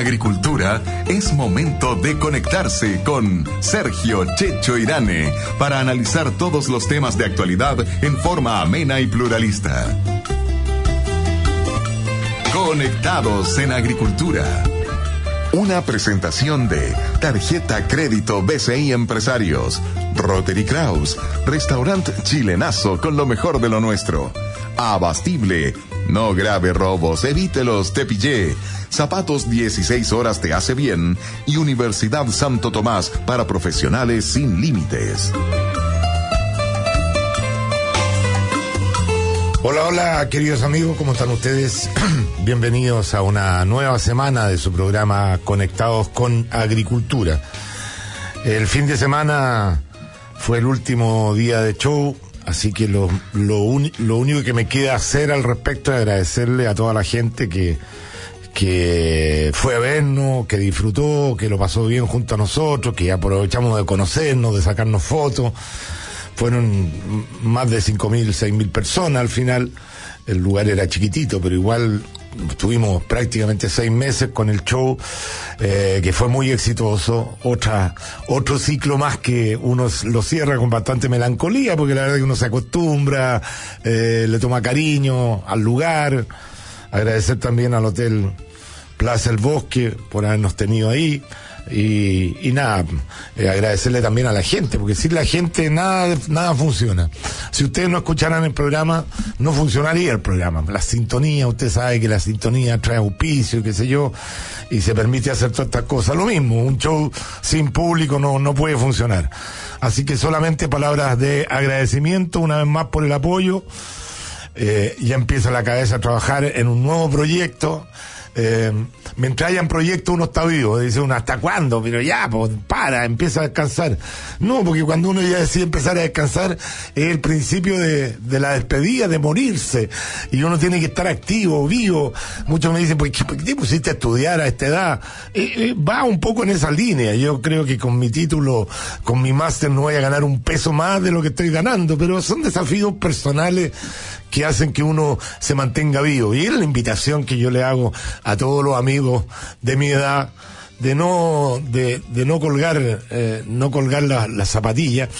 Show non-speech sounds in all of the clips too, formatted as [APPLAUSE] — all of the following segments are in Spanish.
agricultura, es momento de conectarse con Sergio Checho Irane para analizar todos los temas de actualidad en forma amena y pluralista. Conectados en Agricultura. Una presentación de Tarjeta Crédito BCI Empresarios, Rotary Kraus, Restaurante Chilenazo con lo mejor de lo nuestro, Abastible, no grave robos, evítelos, te pillé. Zapatos 16 horas te hace bien y Universidad Santo Tomás para profesionales sin límites. Hola, hola, queridos amigos, ¿cómo están ustedes? [CLEARS THROAT] Bienvenidos a una nueva semana de su programa Conectados con Agricultura. El fin de semana fue el último día de show, así que lo, lo, único que me queda hacer al respecto es agradecerle a toda la gente que, que fue a vernos, que disfrutó, que lo pasó bien junto a nosotros, que aprovechamos de conocernos, de sacarnos fotos fueron más de 5.000, 6.000 personas al final. El lugar era chiquitito, pero igual estuvimos prácticamente seis meses con el show, eh, que fue muy exitoso. Otra, otro ciclo más que uno lo cierra con bastante melancolía, porque la verdad es que uno se acostumbra, eh, le toma cariño al lugar. Agradecer también al Hotel Plaza El Bosque por habernos tenido ahí. Y, nada, eh, agradecerle también a la gente, porque sin la gente nada, nada funciona. Si ustedes no escucharan el programa, no funcionaría el programa. La sintonía, usted sabe que la sintonía trae auspicio, qué sé yo, y se permite hacer todas estas cosas. Lo mismo, un show sin público no, no puede funcionar. Así que solamente palabras de agradecimiento una vez más por el apoyo. Eh, ya empieza la cabeza a trabajar en un nuevo proyecto eh, mientras hayan proyectos uno está vivo, dice uno, ¿hasta cuándo? Pero ya, pues para, empieza a descansar. No, porque cuando uno ya decide empezar a descansar es el principio de, la despedida, de morirse, y uno tiene que estar activo, vivo. Muchos me dicen, ¿por qué, te pusiste a estudiar a esta edad? Eh, eh, va un poco en esa línea, yo creo que con mi título, con mi máster no voy a ganar un peso más de lo que estoy ganando, pero son desafíos personales que hacen que uno se mantenga vivo. Y es la invitación que yo le hago a todos los amigos de mi edad de no de, de no colgar eh, no colgar las zapatillas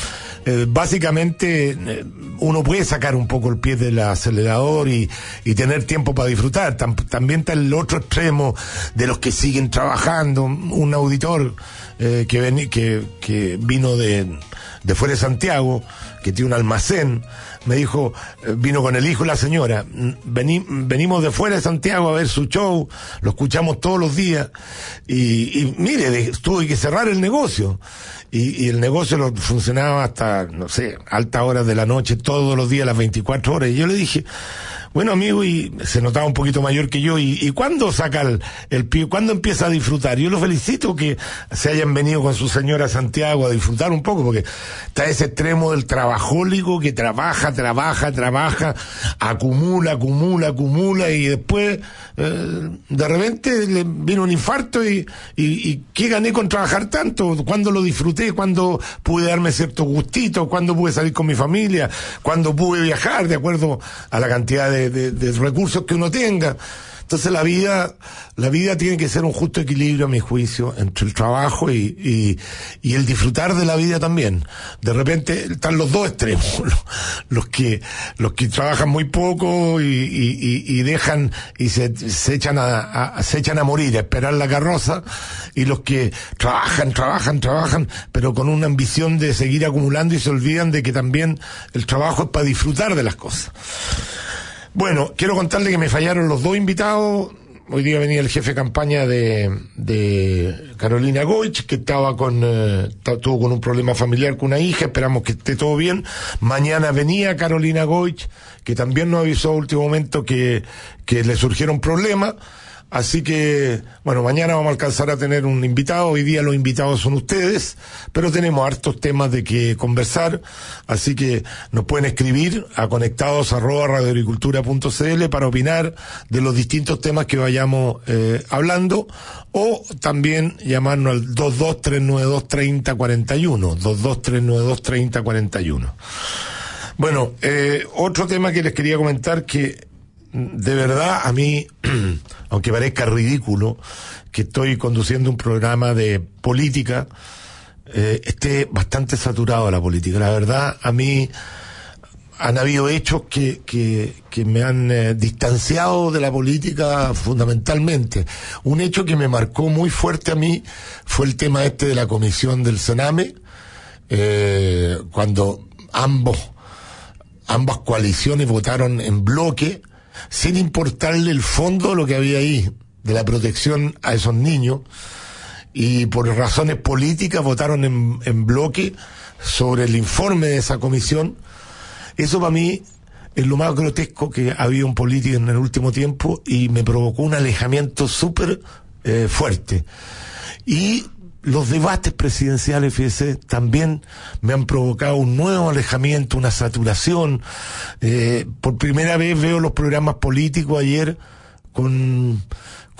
eh, básicamente eh, uno puede sacar un poco el pie del acelerador y, y tener tiempo para disfrutar. También está el otro extremo de los que siguen trabajando. Un auditor que, que, que vino de, de fuera de Santiago que tiene un almacén me dijo, eh, vino con el hijo y la señora, venimos de fuera de Santiago a ver su show, lo escuchamos todos los días, y, mire, tuve que cerrar el negocio. Y, y, el negocio lo funcionaba hasta, no sé, altas horas de la noche, todos los días, las 24 horas. Y yo le dije, bueno, amigo, y se notaba un poquito mayor que yo. ¿Y, cuándo saca el, el pie? ¿Cuándo empieza a disfrutar? Yo lo felicito que se hayan venido con su señora Santiago a disfrutar un poco, porque está ese extremo del trabajólico que trabaja, trabaja, trabaja, acumula, acumula, acumula, y después, eh, de repente le vino un infarto y, y, ¿qué gané con trabajar tanto? ¿Cuándo lo disfruté? ¿Cuándo pude darme cierto gustito? ¿Cuándo pude salir con mi familia? ¿Cuándo pude viajar de acuerdo a la cantidad de de, recursos que uno tenga. Entonces la vida, la vida tiene que ser un justo equilibrio, a mi juicio, entre el trabajo y, el disfrutar de la vida también. De repente están los dos extremos, [LAUGHS] los, que, los que trabajan muy poco y, dejan y se, echan a, se echan a morir, a esperar la carroza, y los que trabajan, trabajan, trabajan, pero con una ambición de seguir acumulando y se olvidan de que también el trabajo es para disfrutar de las cosas. Bueno, quiero contarle que me fallaron los dos invitados. Hoy día venía el jefe de campaña de, de Carolina Goich, que estaba con, eh, tuvo con un problema familiar con una hija, esperamos que esté todo bien. Mañana venía Carolina Goich, que también nos avisó a último momento que, que le surgieron problemas. Así que, bueno, mañana vamos a alcanzar a tener un invitado. Hoy día los invitados son ustedes, pero tenemos hartos temas de que conversar. Así que nos pueden escribir a conectados para opinar de los distintos temas que vayamos eh, hablando o también llamarnos al 223923041. 223923041. Bueno, eh, otro tema que les quería comentar que de verdad a mí, [CLEARS THROAT] aunque parezca ridículo, que estoy conduciendo un programa de política, eh, esté bastante saturado la política. La verdad, a mí han habido hechos que, que, me han eh, distanciado de la política fundamentalmente. Un hecho que me marcó muy fuerte a mí fue el tema este de la comisión del Sename, eh, cuando ambos, ambas coaliciones votaron en bloque, sin importarle el fondo de lo que había ahí, de la protección a esos niños, y por razones políticas votaron en, en bloque sobre el informe de esa comisión. Eso para mí es lo más grotesco que ha habido en política en el último tiempo y me provocó un alejamiento súper eh, fuerte. Y los debates presidenciales, fíjese, también me han provocado un nuevo alejamiento, una saturación. Eh, por primera vez veo los programas políticos ayer con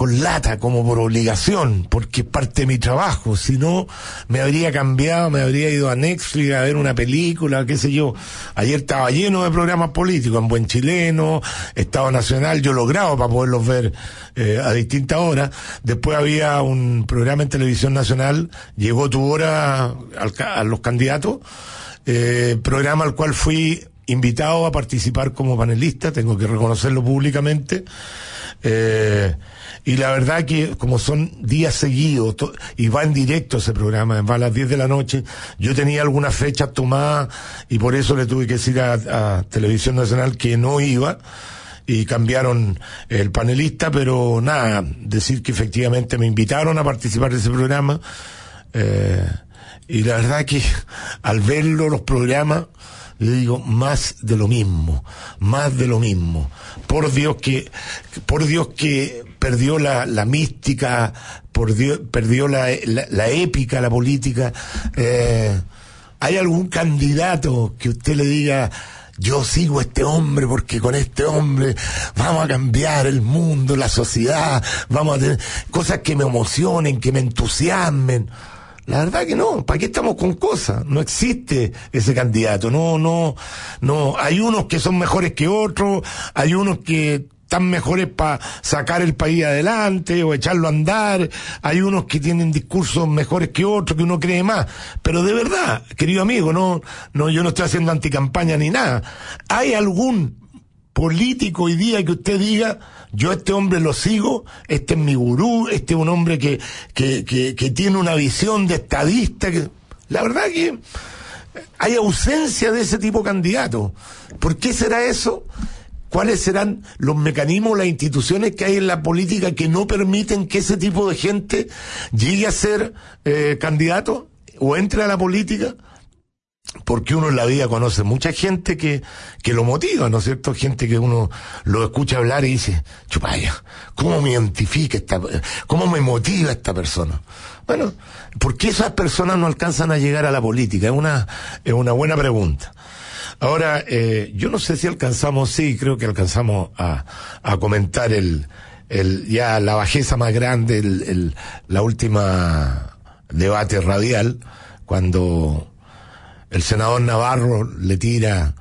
con lata, como por obligación, porque es parte de mi trabajo. Si no, me habría cambiado, me habría ido a Netflix a ver una película, qué sé yo. Ayer estaba lleno de programas políticos, en Buen Chileno, Estado Nacional, yo logrado para poderlos ver eh, a distintas horas. Después había un programa en Televisión Nacional, llegó tu hora a los candidatos, eh, programa al cual fui invitado a participar como panelista, tengo que reconocerlo públicamente. Eh, y la verdad que como son días seguidos y va en directo ese programa, va a las 10 de la noche, yo tenía algunas fechas tomadas y por eso le tuve que decir a, Televisión Nacional que no iba y cambiaron el panelista, pero nada, decir que efectivamente me invitaron a participar de ese programa. Eh, y la verdad que al verlo los programas, le digo, más de lo mismo, más de lo mismo. Por Dios que, por Dios que perdió la, la mística, por Dios, perdió la, la, épica, la política. Eh, ¿Hay algún candidato que usted le diga, yo sigo a este hombre porque con este hombre vamos a cambiar el mundo, la sociedad, vamos a tener cosas que me emocionen, que me entusiasmen? La verdad que no, ¿para qué estamos con cosas? No existe ese candidato, no, no, no, hay unos que son mejores que otros, hay unos que están mejores para sacar el país adelante o echarlo a andar, hay unos que tienen discursos mejores que otros, que uno cree más, pero de verdad, querido amigo, no, no, yo no estoy haciendo anticampaña ni nada, ¿hay algún político hoy día que usted diga, yo este hombre lo sigo, este es mi gurú, este es un hombre que, que, que, tiene una visión de estadista. Que... La verdad que hay ausencia de ese tipo de candidato. ¿Por qué será eso? ¿Cuáles serán los mecanismos, las instituciones que hay en la política que no permiten que ese tipo de gente llegue a ser eh, candidato o entre a la política? Porque uno en la vida conoce mucha gente que, que lo motiva, ¿no es cierto? Gente que uno lo escucha hablar y dice, chupaya, ¿cómo me identifica esta, cómo me motiva esta persona? Bueno, ¿por qué esas personas no alcanzan a llegar a la política? Es una, es una buena pregunta. Ahora, eh, yo no sé si alcanzamos, sí, creo que alcanzamos a, a comentar el, el, ya la bajeza más grande, el, el, la última debate radial, cuando el senador Navarro le tira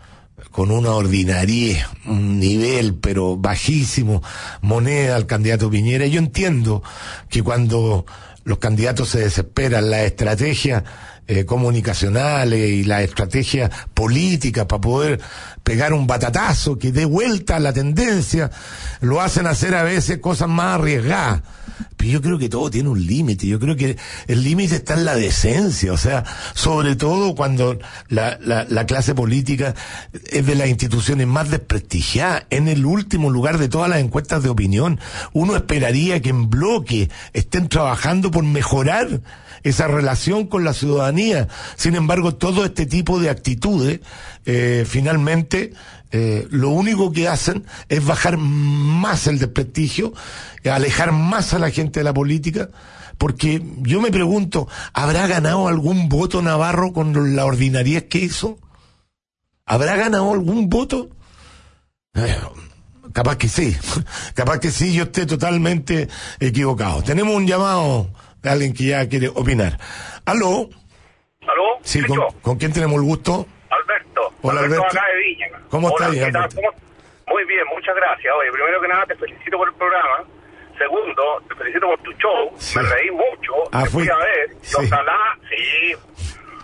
con una ordinariedad, un nivel pero bajísimo, moneda al candidato Piñera. Yo entiendo que cuando los candidatos se desesperan, la estrategia eh, comunicacionales y la estrategia política para poder pegar un batatazo que dé vuelta a la tendencia, lo hacen hacer a veces cosas más arriesgadas. Pero yo creo que todo tiene un límite, yo creo que el límite está en la decencia, o sea, sobre todo cuando la, la, la clase política es de las instituciones más desprestigiadas, en el último lugar de todas las encuestas de opinión. Uno esperaría que en bloque estén trabajando por mejorar esa relación con la ciudadanía. Sin embargo, todo este tipo de actitudes, eh, finalmente, eh, lo único que hacen es bajar más el desprestigio, alejar más a la gente de la política, porque yo me pregunto, ¿habrá ganado algún voto Navarro con la ordinariedad que hizo? ¿Habrá ganado algún voto? Eh, capaz que sí, [LAUGHS] capaz que sí, yo esté totalmente equivocado. Tenemos un llamado de alguien que ya quiere opinar. ¿Aló? ¿Aló? Sí, ¿con, ¿con quién tenemos el gusto? Alberto. Hola, Alberto. Alberto. Acá de Viña. ¿Cómo estás. Alberto? ¿Cómo- Muy bien, muchas gracias. Oye, primero que nada te felicito por el programa. Segundo, te felicito por tu show. Me reí mucho. Ah, te fui fui- a ver. sí. Y Ojalá, sí.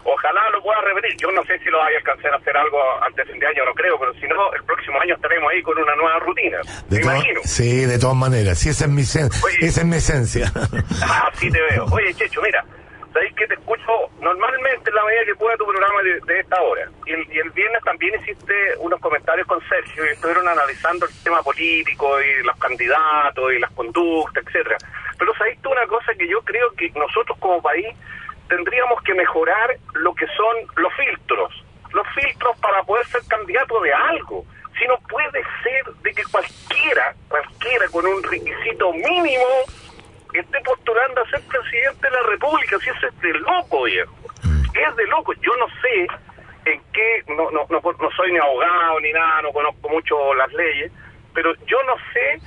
Ojalá lo pueda repetir. Yo no sé si lo vaya a alcanzar a hacer algo antes de fin de año, no creo, pero si no, el próximo año estaremos ahí con una nueva rutina. De Me imagino. sí, de todas maneras. Sí, esa es mi, Oye. esa es mi esencia. Ah, sí te veo. Oye, Checho, mira, sabéis que te escucho normalmente en la medida que pueda tu programa de, de esta hora. Y el, y el viernes también hiciste unos comentarios con Sergio y estuvieron analizando el tema político y los candidatos y las conductas, etcétera. Pero sabéis tú una cosa que yo creo que nosotros como país tendríamos que mejorar lo que son los filtros. Los filtros para poder ser candidato de algo. Si no puede ser de que cualquiera, cualquiera con un requisito mínimo esté postulando a ser presidente de la República, si eso es de loco, viejo. Es de loco. Yo no sé en qué, no, no, no, no soy ni abogado ni nada, no conozco mucho las leyes, pero yo no sé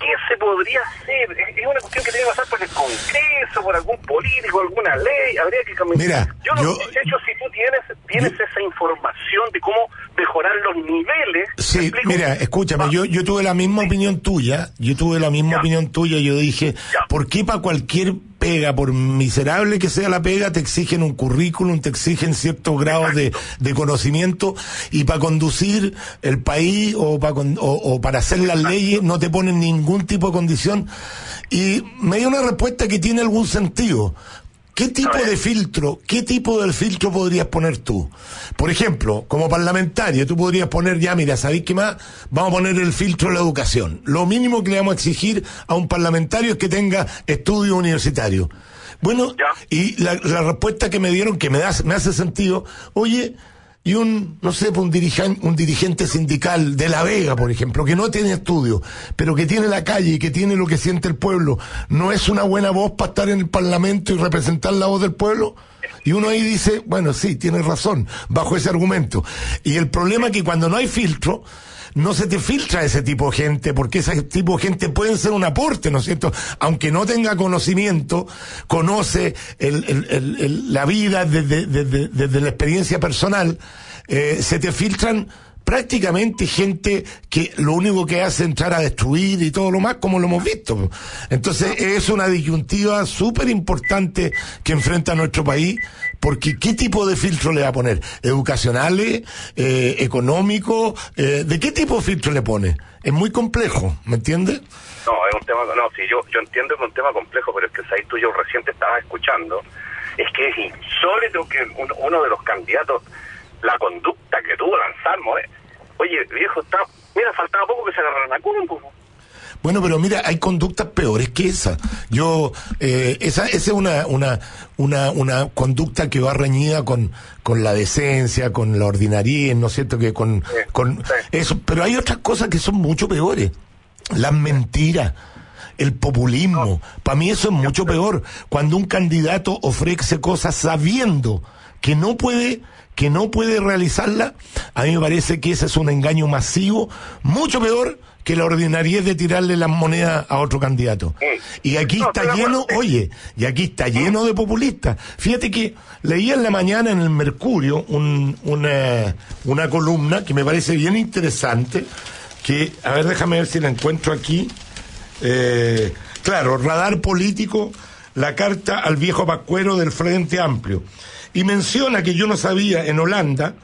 qué se podría hacer. Es una cuestión que tiene que pasar por el Congreso, por algún político, alguna ley, habría que cambiar. Mira, yo no yo- de hecho, si tú tienes, tienes esa información de cómo mejorar los niveles. ¿me Sí, mira, escúchame, Ah, yo, yo tuve la misma opinión tuya, yo tuve la misma Ya. opinión tuya, yo dije, Ya. ¿por qué para cualquier pega, por miserable que sea la pega, te exigen un currículum, te exigen ciertos grados de, de conocimiento y para conducir el país o para, o, o para hacer las leyes no te ponen ningún tipo de condición? Y me dio una respuesta que tiene algún sentido. ¿Qué tipo de filtro, qué tipo de filtro podrías poner tú? Por ejemplo, como parlamentario, tú podrías poner ya, mira, ¿sabéis qué más? Vamos a poner el filtro de la educación. Lo mínimo que le vamos a exigir a un parlamentario es que tenga estudios universitarios. Bueno, y la, la respuesta que me dieron, que me, da, me hace sentido, oye, y un, no sé, un dirigente, un dirigente sindical de La Vega, por ejemplo, que no tiene estudio, pero que tiene la calle y que tiene lo que siente el pueblo, ¿no es una buena voz para estar en el Parlamento y representar la voz del pueblo? Y uno ahí dice, bueno, sí, tienes razón, bajo ese argumento. Y el problema es que cuando no hay filtro, no se te filtra ese tipo de gente, porque ese tipo de gente puede ser un aporte, ¿no es cierto? Aunque no tenga conocimiento, conoce el- la vida desde la experiencia personal, eh, se te filtran prácticamente gente que lo único que hace es entrar a destruir y todo lo más, como lo hemos visto. Entonces es una disyuntiva súper importante que enfrenta nuestro país, porque ¿qué tipo de filtro le va a poner? ¿Educacionales? Eh, ¿Económicos? Eh, ¿De qué tipo de filtro le pone? Es muy complejo, ¿me entiendes? No, es un tema, no, sí, yo, yo entiendo que es un tema complejo, pero es que ahí tú yo recién te estaba escuchando, es que es insólito que un- uno de los candidatos, la conducta que tuvo Lanzarmo, eh, oye, viejo, está, mira, faltaba poco que se agarraran a combo. Bueno, pero mira, hay conductas peores que esa. Yo, eh, esa, esa es una, una, una, una conducta que va reñida con, con la decencia, con la ordinariedad, ¿no es cierto? Que con, Sí, con sí. eso. Pero hay otras cosas que son mucho peores. Las mentiras. El populismo. Para mí eso es mucho peor. Cuando un candidato ofrece cosas sabiendo que no puede, que no puede realizarla, a mí me parece que ese es un engaño masivo, mucho peor que la ordinariedad de tirarle las monedas a otro candidato. Y aquí está lleno, oye, y aquí está lleno de populistas. Fíjate que leía en la mañana en el Mercurio un- una, una columna que me parece bien interesante, que, a ver, déjame ver si la encuentro aquí. Eh, claro, radar político, la carta al viejo Pascuero del Frente Amplio. Y menciona que yo no sabía en Holanda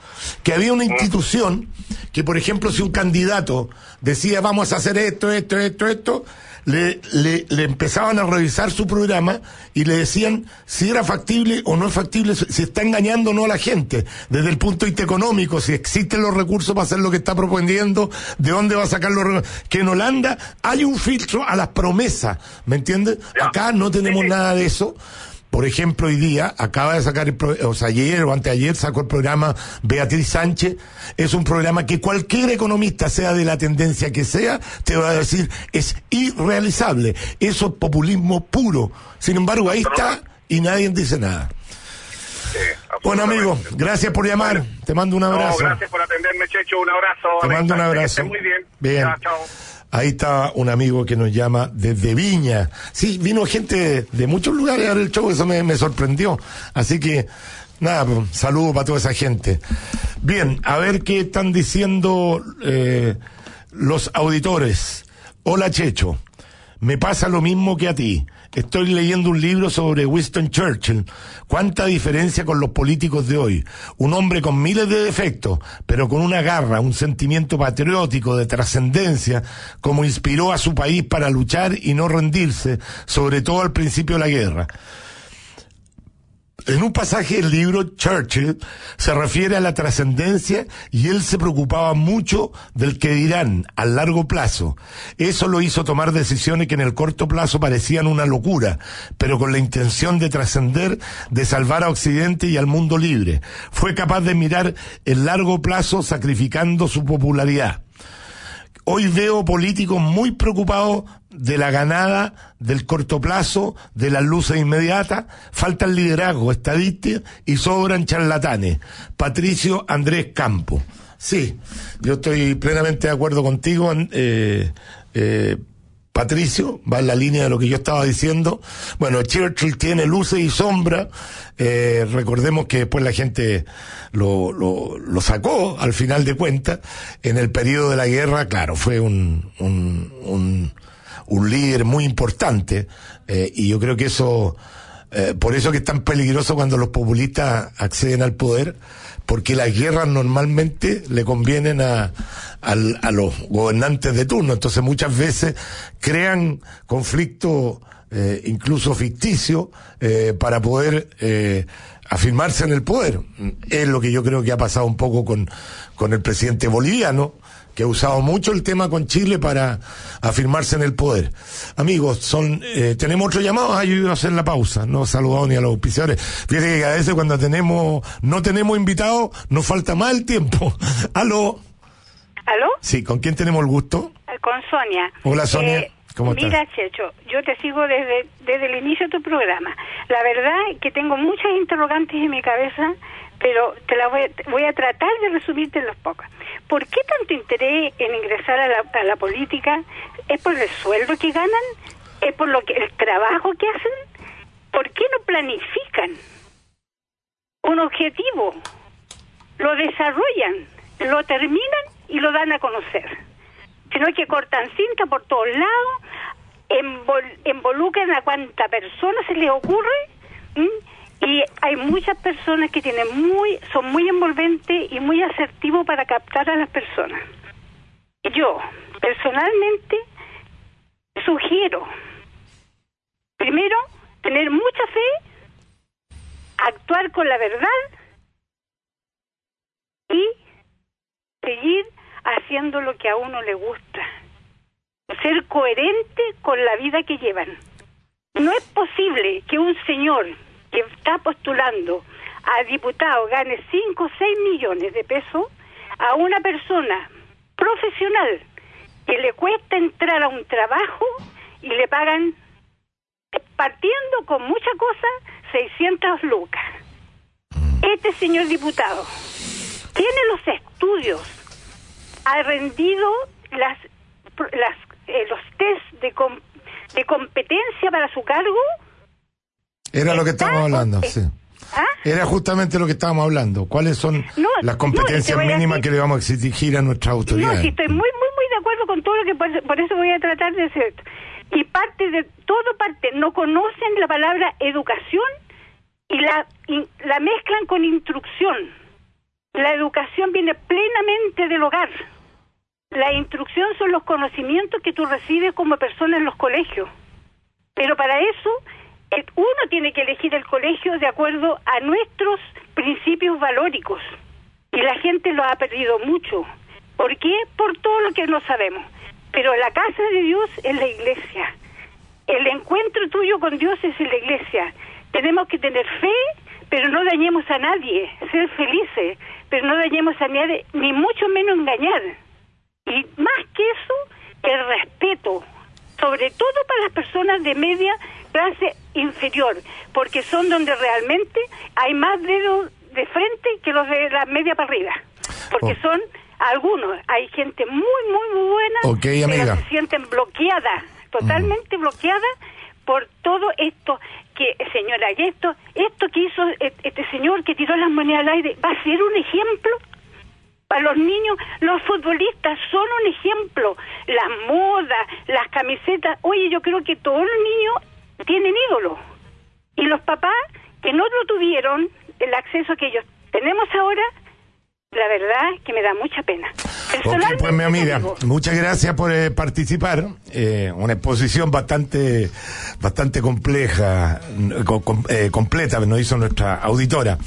que había una institución que, por ejemplo, si un candidato decía vamos a hacer esto, esto, esto, esto, le, le, le empezaban a revisar su programa y le decían si era factible o no es factible, si está engañando o no a la gente, desde el punto de vista económico, si existen los recursos para hacer lo que está proponiendo, de dónde va a sacar los recursos. Que en Holanda hay un filtro a las promesas, ¿me entiendes? Acá no tenemos nada de eso. Por ejemplo, hoy día acaba de sacar, el pro- o sea, ayer o anteayer sacó el programa Beatriz Sánchez. Es un programa que cualquier economista, sea de la tendencia que sea, te va a decir es irrealizable. Eso es populismo puro. Sin embargo, ahí está y nadie dice nada. Sí, Bueno, amigo, gracias por llamar. Te mando un No, abrazo. gracias por atenderme, Checho, un abrazo. Te mando un que abrazo. muy bien. Bien. Ya, chao. Ahí está un amigo que nos llama desde Viña. Sí, vino gente de muchos lugares a ver el show, eso me, sorprendió. Así que, nada, pues, saludo para toda esa gente. Bien, a ver qué están diciendo eh, los auditores. Hola Checho, me pasa lo mismo que a ti. Estoy leyendo un libro sobre Winston Churchill. ¿Cuánta diferencia con los políticos de hoy? Un hombre con miles de defectos, pero con una garra, un sentimiento patriótico de trascendencia, como inspiró a su país para luchar y no rendirse, sobre todo al principio de la guerra. En un pasaje del libro, Churchill se refiere a la trascendencia y él se preocupaba mucho del que dirán a largo plazo. Eso lo hizo tomar decisiones que en el corto plazo parecían una locura, pero con la intención de trascender, de salvar a Occidente y al mundo libre. Fue capaz de mirar el largo plazo sacrificando su popularidad. Hoy veo políticos muy preocupados de la ganada, del corto plazo, de las luces inmediatas, falta el liderazgo, estadística y sobran charlatanes. Patricio Andrés Campo. Sí, yo estoy plenamente de acuerdo contigo, eh, eh, Patricio, va en la línea de lo que yo estaba diciendo. Bueno, Churchill tiene luces y sombras. Eh, recordemos que después la gente lo, lo, lo, sacó al final de cuentas. En el periodo de la guerra, claro, fue un, un, un, un líder muy importante. Eh, y yo creo que eso, eh, por eso que es tan peligroso cuando los populistas acceden al poder, porque las guerras normalmente le convienen a, a, a los gobernantes de turno. Entonces muchas veces crean conflictos eh, incluso ficticios eh, para poder afirmarse en el poder. Es lo que yo creo que ha pasado un poco con, con el presidente boliviano, que ha usado mucho el tema con Chile para afirmarse en el poder. Amigos, son, eh, tenemos otro llamado, ayúdenos a hacer la pausa, no saludado ni a los auspiciadores. Fíjate que a veces cuando tenemos, no tenemos invitados, nos falta más el tiempo. [LAUGHS] Aló. ¿Aló? Sí, ¿con quién tenemos el gusto? Eh, Con Sonia. Hola Sonia, Eh, Mira, Checho, yo te sigo desde, desde el inicio de tu programa. La verdad es que tengo muchas interrogantes en mi cabeza, pero te la voy, a- voy a tratar de resumirte en los pocos. ¿Por qué tanto interés en ingresar a la, a la política? ¿Es por el sueldo que ganan? ¿Es por lo que el trabajo que hacen? ¿Por qué no planifican un objetivo? Lo desarrollan, lo terminan y lo dan a conocer sino que cortan cinta por todos lados, involucran a cuanta persona se les ocurre, y hay muchas personas que tienen muy, son muy envolventes y muy asertivos para captar a las personas. Yo, personalmente, sugiero, primero, tener mucha fe, actuar con la verdad y seguir haciendo lo que a uno le gusta. Ser coherente con la vida que llevan. No es posible que un señor que está postulando a diputado gane 5 o 6 millones de pesos a una persona profesional que le cuesta entrar a un trabajo y le pagan, partiendo con mucha cosa, 600 lucas. Este señor diputado tiene los estudios, ha rendido las, las eh, los test de, com- de competencia para su cargo. Era lo que Está- estábamos hablando, sí. ¿Ah? Era justamente lo que estábamos hablando. ¿Cuáles son No, las competencias mínimas que le vamos a exigir a nuestras autoridades? No, sí, estoy muy, muy, muy de acuerdo con todo lo que por, por eso voy a tratar de hacer. Y parte de todo parte, no conocen la palabra educación y la, y la mezclan con instrucción. La educación viene plenamente del hogar. La instrucción son los conocimientos que tú recibes como persona en los colegios. Pero para eso, uno tiene que elegir el colegio de acuerdo a nuestros principios valóricos. Y la gente lo ha perdido mucho. ¿Por qué? Por todo lo que no sabemos. Pero la casa de Dios es la iglesia. El encuentro tuyo con Dios es en la iglesia. Tenemos que tener fe, pero no dañemos a nadie. Ser felices, pero no dañemos a nadie, ni mucho menos engañar. Y más que eso, el respeto, sobre todo para las personas de media clase inferior, porque son donde realmente hay más dedos de frente que los de la media para arriba, porque Oh. son algunos, hay gente muy, muy, muy buena, amiga. se sienten bloqueadas, totalmente bloqueadas por todo esto que, señora, y esto, esto que hizo e- este señor que tiró las monedas al aire, ¿va a ser un ejemplo? Para los niños, los futbolistas son un ejemplo. Las modas, las camisetas. Oye, yo creo que todos los niños tienen ídolos. Y los papás que no lo tuvieron, el acceso que ellos tenemos ahora, la verdad que me da mucha pena. Ok, pues mi amiga, muchas gracias por eh, participar. Eh, una exposición bastante, bastante compleja, eh, completa, nos hizo nuestra auditora.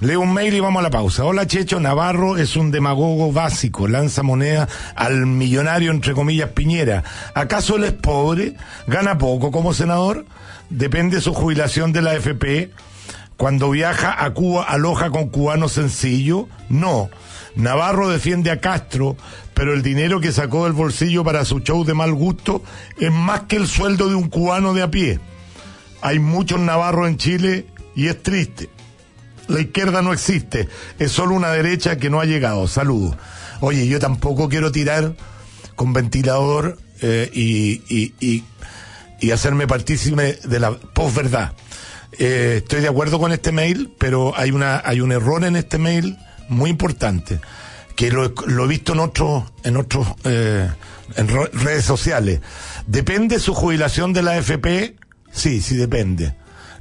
Leo un mail y vamos a la pausa. Hola Checho, Navarro es un demagogo básico, lanza moneda al millonario entre comillas Piñera. ¿Acaso él es pobre? ¿Gana poco como senador? Depende su jubilación de la FP. Cuando viaja a Cuba, aloja con cubanos sencillo. No. Navarro defiende a Castro, pero el dinero que sacó del bolsillo para su show de mal gusto es más que el sueldo de un cubano de a pie. Hay muchos Navarros en Chile y es triste. La izquierda no existe, es solo una derecha que no ha llegado. Saludos. Oye, yo tampoco quiero tirar con ventilador eh, y, y, y, hacerme partícipe de la posverdad. Eh, estoy de acuerdo con este mail, pero hay una hay un error en este mail muy importante que lo, he visto en otros en otros eh, en redes sociales. Depende su jubilación de la FP, sí, sí depende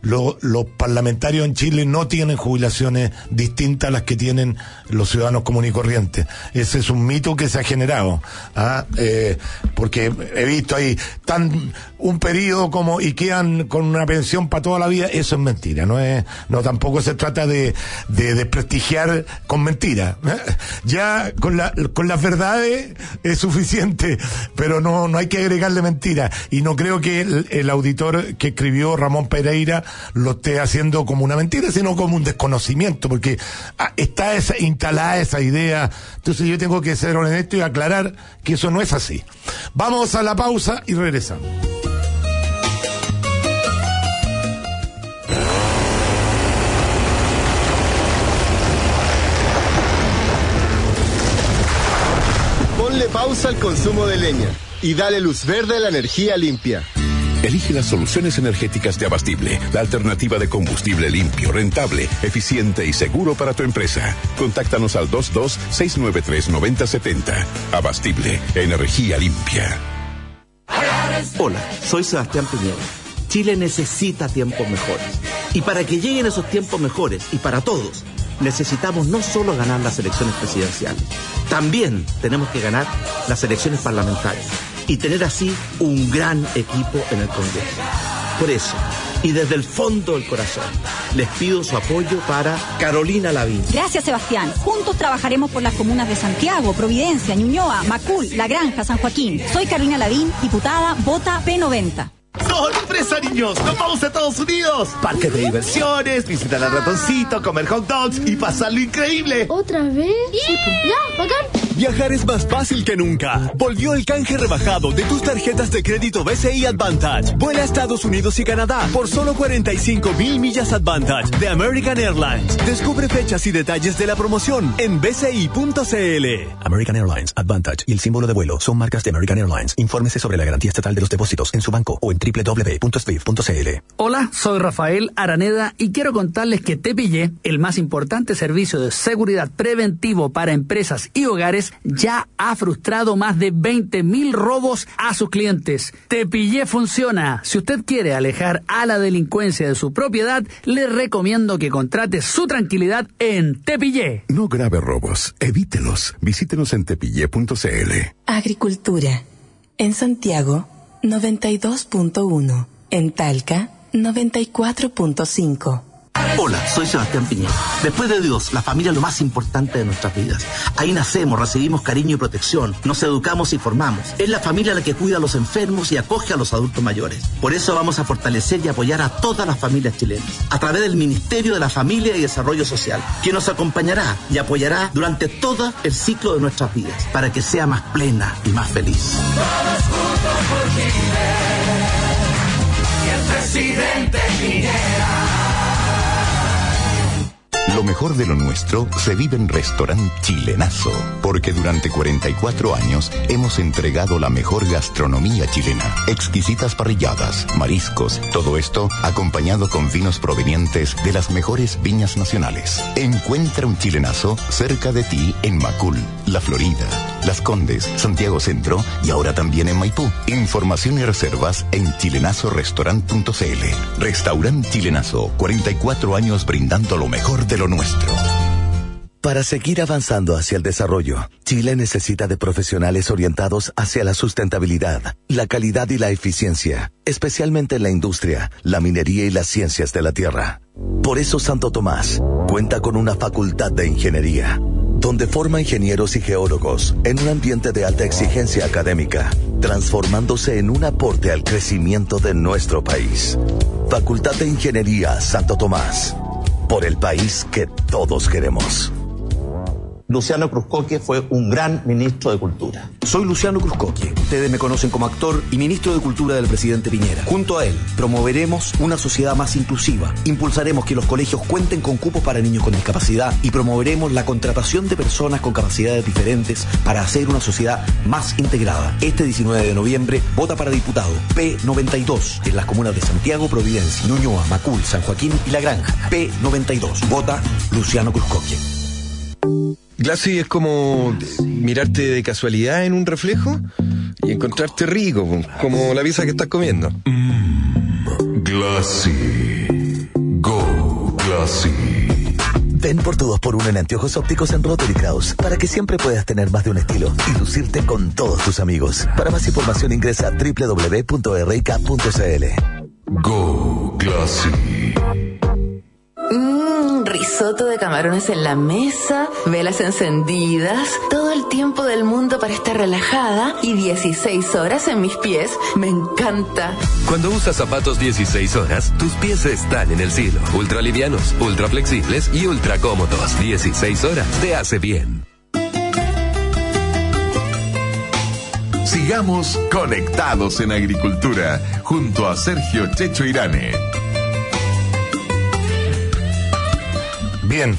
los parlamentarios en Chile no tienen jubilaciones distintas a las que tienen los ciudadanos comunes corrientes. Ese es un mito que se ha generado, ¿ah? eh, porque he visto ahí tan un periodo como y quedan con una pensión para toda la vida, eso es mentira, no es, no tampoco se trata de, de desprestigiar con mentiras. Ya con la, con las verdades es suficiente, pero no, no hay que agregarle mentiras. Y no creo que el auditor que escribió Ramón Pereira lo esté haciendo como una mentira, sino como un desconocimiento, porque ah, está instalada esa idea. Entonces yo tengo que ser honesto y aclarar que eso no es así. Vamos a la pausa y regresamos. Ponle pausa al consumo de leña y dale luz verde a la energía limpia. Elige las soluciones energéticas de Abastible, la alternativa de combustible limpio, rentable, eficiente y seguro para tu empresa. Contáctanos al 22-693-9070. Abastible, energía limpia. Hola, soy Sebastián Piñera. Chile necesita tiempos mejores. Y para que lleguen esos tiempos mejores, y para todos, necesitamos no solo ganar las elecciones presidenciales, también tenemos que ganar las elecciones parlamentarias y tener así un gran equipo en el Congreso. Por eso, y desde el fondo del corazón, les pido su apoyo para Carolina Lavín. Gracias, Sebastián. Juntos trabajaremos por las comunas de Santiago, Providencia, Ñuñoa, Macul, La Granja, San Joaquín. Soy Carolina Lavín, diputada, vota P90. ¡Sorpresa, niños! ¡Nos vamos a Estados Unidos! Parques de diversiones, visitar al ratoncito, comer hot dogs y pasarlo increíble. ¿Otra vez? ¡Ya, bacán! Viajar es más fácil que nunca. Volvió el canje rebajado de tus tarjetas de crédito BCI Advantage. Vuela a Estados Unidos y Canadá por solo 45 mil millas Advantage de American Airlines. Descubre fechas y detalles de la promoción en bci.cl. American Airlines, Advantage y el símbolo de vuelo son marcas de American Airlines. Infórmese sobre la garantía estatal de los depósitos en su banco o en www.swift.cl. Hola, soy Rafael Araneda y quiero contarles que Tepillé, el más importante servicio de seguridad preventivo para empresas y hogares, ya ha frustrado más de 20 mil robos a sus clientes. Tepillé funciona. Si usted quiere alejar a la delincuencia de su propiedad, le recomiendo que contrate su tranquilidad en Tepillé. No grave robos, evítelos. Visítenos en tepillé.cl. Agricultura. En Santiago, 92.1. En Talca, 94.5. Hola, soy Sebastián Piñera. Después de Dios, la familia es lo más importante de nuestras vidas. Ahí nacemos, recibimos cariño y protección, nos educamos y formamos. Es la familia la que cuida a los enfermos y acoge a los adultos mayores. Por eso vamos a fortalecer y apoyar a todas las familias chilenas, a través del Ministerio de la Familia y Desarrollo Social, que nos acompañará y apoyará durante todo el ciclo de nuestras vidas, para que sea más plena y más feliz. Todos juntos por Chile, y el presidente Piñera. Lo mejor de lo nuestro se vive en Restaurant Chilenazo, porque durante 44 años hemos entregado la mejor gastronomía chilena. Exquisitas parrilladas, mariscos, todo esto acompañado con vinos provenientes de las mejores viñas nacionales. Encuentra un chilenazo cerca de ti en Macul, La Florida, Las Condes, Santiago Centro y ahora también en Maipú. Información y reservas en chilenazorestaurant.cl. Restaurant Chilenazo, 44 años brindando lo mejor de lo nuestro. Para seguir avanzando hacia el desarrollo, Chile necesita de profesionales orientados hacia la sustentabilidad, la calidad y la eficiencia, especialmente en la industria, la minería y las ciencias de la tierra. Por eso Santo Tomás cuenta con una facultad de ingeniería, donde forma ingenieros y geólogos en un ambiente de alta exigencia académica, transformándose en un aporte al crecimiento de nuestro país. Facultad de Ingeniería Santo Tomás, por el país que todos queremos. Luciano Cruzcoque fue un gran ministro de Cultura. Soy Luciano Cruzcoque. Ustedes me conocen como actor y ministro de Cultura del presidente Piñera. Junto a él, promoveremos una sociedad más inclusiva. Impulsaremos que los colegios cuenten con cupos para niños con discapacidad y promoveremos la contratación de personas con capacidades diferentes para hacer una sociedad más integrada. Este 19 de noviembre, vota para diputado P92 en las comunas de Santiago, Providencia, Ñuñoa, Macul, San Joaquín y La Granja. P92. Vota Luciano Cruzcoque. Glassy es como mirarte de casualidad en un reflejo y encontrarte rico, como la pizza que estás comiendo. Glassy. Go Glassy. Ven por tu 2x1 en anteojos ópticos en Rotary Kraus para que siempre puedas tener más de un estilo y lucirte con todos tus amigos. Para más información ingresa a www.rk.cl. Go Glassy. Mmm, risotto de camarones en la mesa, velas encendidas, todo el tiempo del mundo para estar relajada y 16 horas en mis pies. Me encanta. Cuando usas zapatos 16 horas, tus pies están en el cielo. Ultra livianos, ultra flexibles y ultra cómodos. 16 horas te hace bien. Sigamos conectados en agricultura junto a Sergio Checho Irane. Bien,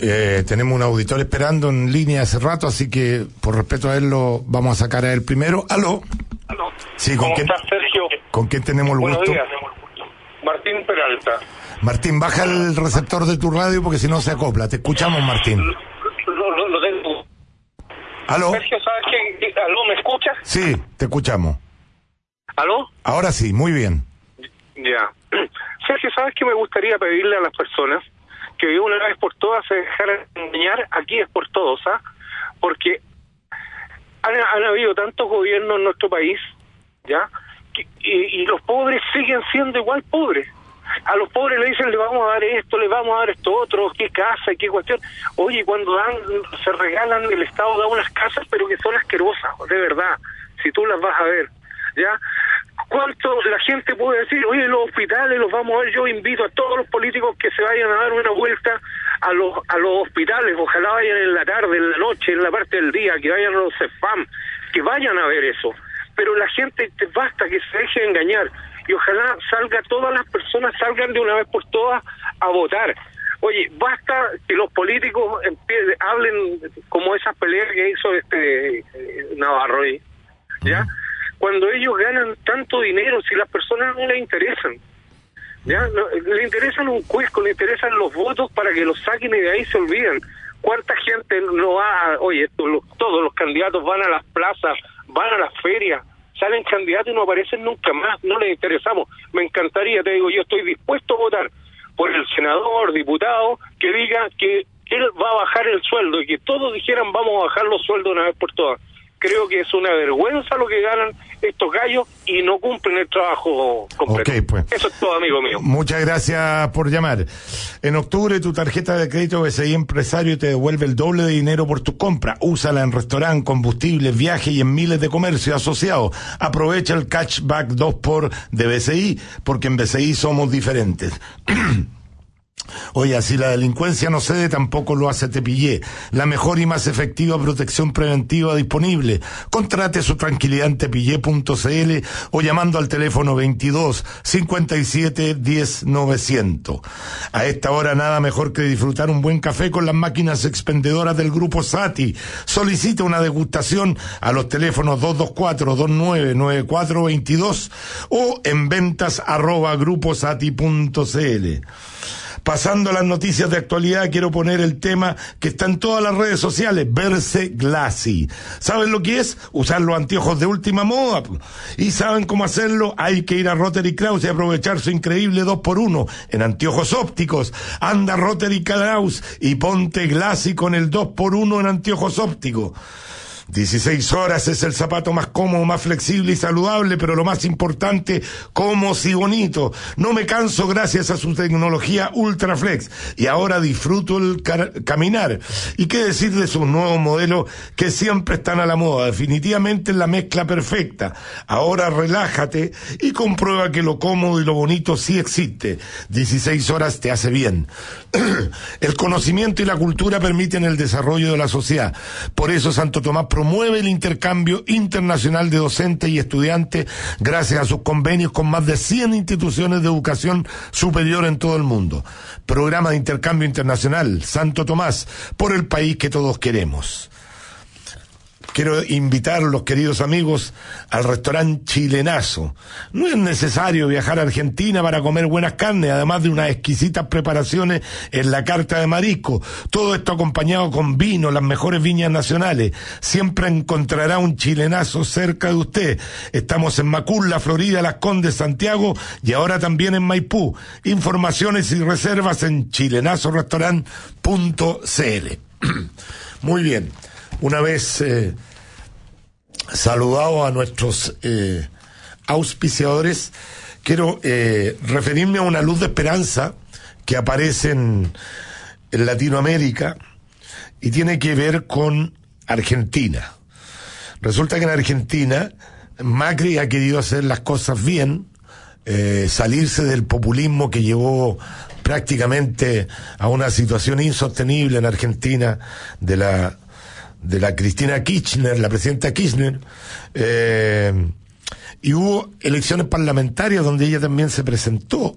eh, tenemos un auditor esperando en línea hace rato, así que por respeto a él lo vamos a sacar a él primero. ¿Aló? ¿Aló? Sí, ¿con ¿Cómo quién, estás, Sergio? ¿Con quién tenemos el Buenos gusto? días. Martín Peralta. Martín, baja el receptor de tu radio porque si no se acopla. Te escuchamos, Martín. Lo, lo- lo tengo. ¿Aló? Sergio, ¿sabes qué? ¿Aló, me escuchas? Sí, te escuchamos. ¿Aló? Ahora sí, muy bien. Ya. [CLEARS THROAT] Sergio, ¿sabes qué me gustaría pedirle a las personas? Que de una vez por todas se dejaran engañar, aquí es por todos, ¿ah? Porque han, habido tantos gobiernos en nuestro país, ¿ya? Que- y, y los pobres siguen siendo igual pobres. A los pobres le dicen, le vamos a dar esto, le vamos a dar esto otro, qué casa, qué cuestión. Oye, cuando dan, se regalan, el Estado da unas casas, pero que son asquerosas, de verdad, si tú las vas a ver, ¿ya? ¿Cuánto la gente puede decir, oye, los hospitales los vamos a ver? Yo invito a todos los políticos que se vayan a dar una vuelta a los, a los hospitales, ojalá vayan en la tarde, en la noche, en la parte del día, que vayan a los CEFAM, que vayan a ver eso. Pero la gente, te basta que se deje engañar y ojalá salga, todas las personas salgan de una vez por todas a votar. Oye, basta que los políticos hablen como esas peleas que hizo este eh, Navarro ¿ya? Cuando ellos ganan tanto dinero, si las personas no les interesan, ¿ya? No, le interesan un cuesco, le interesan los votos para que los saquen y de ahí se olviden. ¿Cuánta gente no va a, oye, esto, lo- todos los candidatos van a las plazas, van a las ferias, salen candidatos y no aparecen nunca más, no les interesamos. Me encantaría, te digo, yo estoy dispuesto a votar por el senador, diputado, que diga que él va a bajar el sueldo y que todos dijeran vamos a bajar los sueldos una vez por todas. Creo que es una vergüenza lo que ganan estos gallos y no cumplen el trabajo completo. Pues. Eso es todo, amigo mío. Muchas gracias por llamar. En octubre tu tarjeta de crédito BCI Empresario te devuelve el doble de dinero por tu compra. Úsala en restaurante, combustibles, viajes y en miles de comercios asociados. Aprovecha el cashback 2 por de BCI porque en BCI somos diferentes. [CLEARS THROAT] Oye, si la delincuencia no cede, tampoco lo hace Tepillé. La mejor y más efectiva protección preventiva disponible. Contrate su tranquilidad en tepillé.cl o llamando al teléfono 22 57 10 900. A esta hora nada mejor que disfrutar un buen café con las máquinas expendedoras del grupo Sati. Solicita una degustación a los teléfonos 224 299422 o en ventas arroba gruposati.cl. Pasando a las noticias de actualidad, quiero poner el tema que está en todas las redes sociales, verse glassy. ¿Saben lo que es? Usar los anteojos de última moda. ¿Y saben cómo hacerlo? Hay que ir a Rotary Kraus y aprovechar su increíble 2x1 en anteojos ópticos. Anda Rotary Kraus y ponte glassy con el 2x1 en anteojos ópticos. 16 horas es el zapato más cómodo, más flexible y saludable, pero lo más importante, cómodo y bonito. No me canso gracias a su tecnología Ultraflex y ahora disfruto el caminar. ¿Y qué decir de sus nuevos modelos que siempre están a la moda? Definitivamente la mezcla perfecta. Ahora relájate y comprueba que lo cómodo y lo bonito sí existe. 16 horas te hace bien. [CLEARS THROAT] el conocimiento y la cultura permiten el desarrollo de la sociedad. Por eso Santo Tomás promueve el intercambio internacional de docentes y estudiantes gracias a sus convenios con más de 100 instituciones de educación superior en todo el mundo. Programa de intercambio internacional Santo Tomás por el país que todos queremos. Quiero invitar a los queridos amigos al restaurante Chilenazo. No es necesario viajar a Argentina para comer buenas carnes, además de unas exquisitas preparaciones en la carta de marisco. Todo esto acompañado con vino, las mejores viñas nacionales. Siempre encontrará un chilenazo cerca de usted. Estamos en Macul, la Florida, Las Condes, Santiago y ahora también en Maipú. Informaciones y reservas en chilenazorestaurant.cl. [CLEARS THROAT] Muy bien una vez eh, saludado a nuestros eh, auspiciadores, quiero eh, referirme a una luz de esperanza que aparece en, Latinoamérica y tiene que ver con Argentina. Resulta que en Argentina Macri ha querido hacer las cosas bien, salirse del populismo que llevó prácticamente a una situación insostenible en Argentina de la de la Cristina Kirchner, la presidenta Kirchner, eh, y hubo elecciones parlamentarias donde ella también se presentó.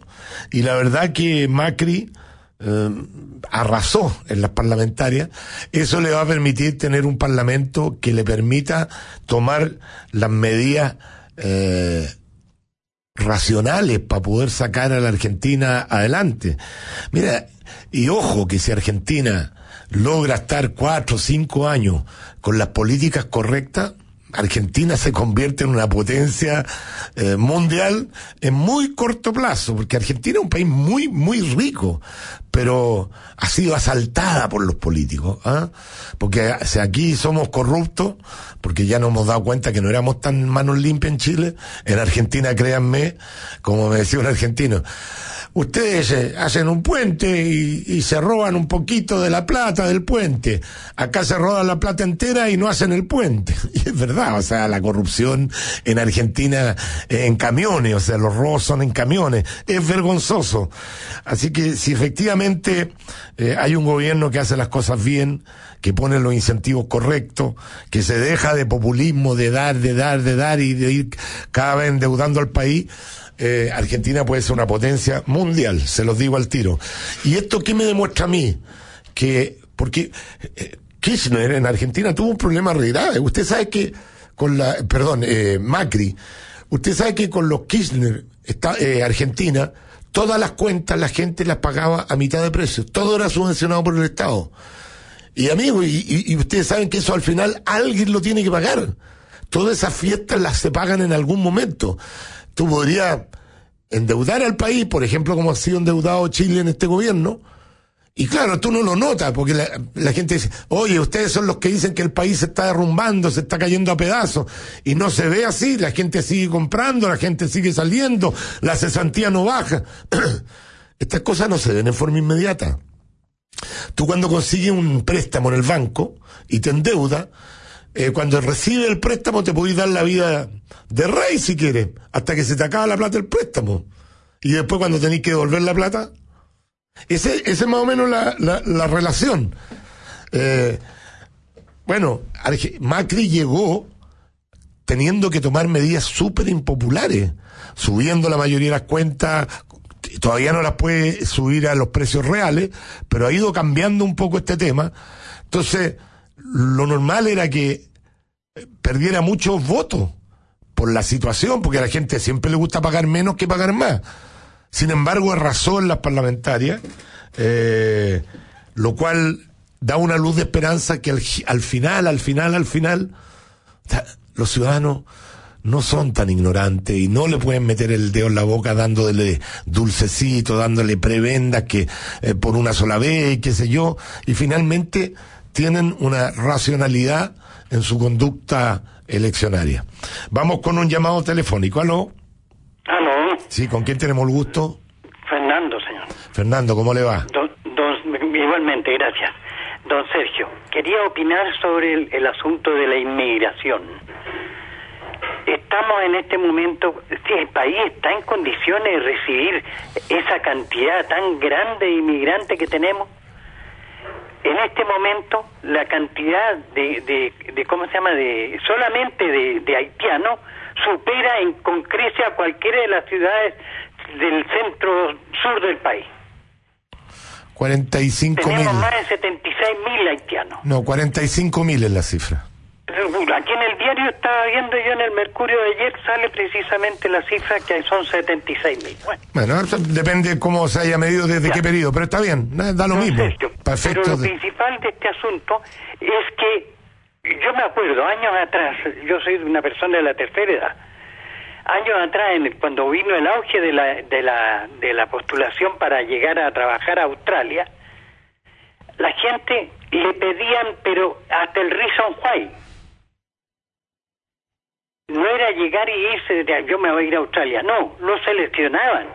Y la verdad que Macri eh, arrasó en las parlamentarias. Eso le va a permitir tener un parlamento que le permita tomar las medidas eh, racionales para poder sacar a la Argentina adelante. Mira, y ojo que si Argentina logra estar cuatro o cinco años con las políticas correctas, Argentina se convierte en una potencia eh, mundial en muy corto plazo, porque Argentina es un país muy, muy rico, pero ha sido asaltada por los políticos, ¿ah? porque si aquí somos corruptos, porque ya nos hemos dado cuenta que no éramos tan manos limpias en Chile, en Argentina, créanme, como me decía un argentino, ustedes eh, hacen un puente y, se roban un poquito de la plata del puente. Acá se roban la plata entera y no hacen el puente. [LAUGHS] Y es verdad, o sea, la corrupción en Argentina eh, en camiones, o sea, los robos son en camiones. Es vergonzoso. Así que si efectivamente eh, hay un gobierno que hace las cosas bien, que pone los incentivos correctos, que se deja de populismo, de dar, de dar, de dar y de ir cada vez endeudando al país, eh, Argentina puede ser una potencia mundial, se los digo al tiro. ¿Y esto qué me demuestra a mí? Que, porque Kirchner en Argentina tuvo un problema grave. Usted sabe que con la, perdón, eh, Macri, usted sabe que con los Kirchner, está, eh, Argentina, todas las cuentas la gente las pagaba a mitad de precio. Todo era subvencionado por el Estado. Y amigo, y, y ustedes saben que eso al final alguien lo tiene que pagar. Todas esas fiestas las se pagan en algún momento tú podrías endeudar al país, por ejemplo, como ha sido endeudado Chile en este gobierno, y claro, tú no lo notas, porque la, gente dice, oye, ustedes son los que dicen que el país se está derrumbando, se está cayendo a pedazos, y no se ve así, la gente sigue comprando, la gente sigue saliendo, la cesantía no baja. [CLEARS THROAT] Estas cosas no se ven en forma inmediata. Tú cuando consigues un préstamo en el banco y te endeuda, eh, cuando recibe el préstamo te podéis dar la vida de rey si quieres, hasta que se te acaba la plata del préstamo. Y después cuando tenéis que devolver la plata, Ese es más o menos la, la, relación. Eh, bueno, Macri llegó teniendo que tomar medidas súper impopulares, subiendo la mayoría de las cuentas, todavía no las puede subir a los precios reales, pero ha ido cambiando un poco este tema. Entonces, lo normal era que perdiera muchos votos por la situación, porque a la gente siempre le gusta pagar menos que pagar más. Sin embargo, arrasó en las parlamentarias, eh, lo cual da una luz de esperanza que al, final, al final, al final, los ciudadanos no son tan ignorantes y no le pueden meter el dedo en la boca dándole dulcecito, dándole prebendas que eh, por una sola vez, qué sé yo, y finalmente tienen una racionalidad en su conducta eleccionaria. Vamos con un llamado telefónico. ¿Aló? Sí, ¿con quién tenemos el gusto? Fernando, señor. Fernando, ¿cómo le va? igualmente, gracias. Don Sergio, quería opinar sobre el, asunto de la inmigración. Estamos en este momento, si el país está en condiciones de recibir esa cantidad tan grande de inmigrantes que tenemos. En este momento, la cantidad de, de, ¿cómo se llama?, de solamente de, de haitianos supera en, con a cualquiera de las ciudades del centro sur del país. 45 mil. Tenemos más de 76 mil haitianos. No, 45 mil es la cifra. Aquí en el diario estaba viendo yo en el Mercurio de ayer, sale precisamente la cifra que son 76 mil. Bueno, depende cómo se haya medido desde qué periodo, pero está bien, da lo mismo. Perfecto. Pero lo principal de este asunto es que yo me acuerdo, años atrás, yo soy una persona de la tercera edad, años atrás, cuando vino el auge de la, de, la, de la postulación para llegar a trabajar a Australia, la gente le pedían, pero hasta el reason why. No era llegar y irse de yo me voy a ir a Australia, no, lo seleccionaban.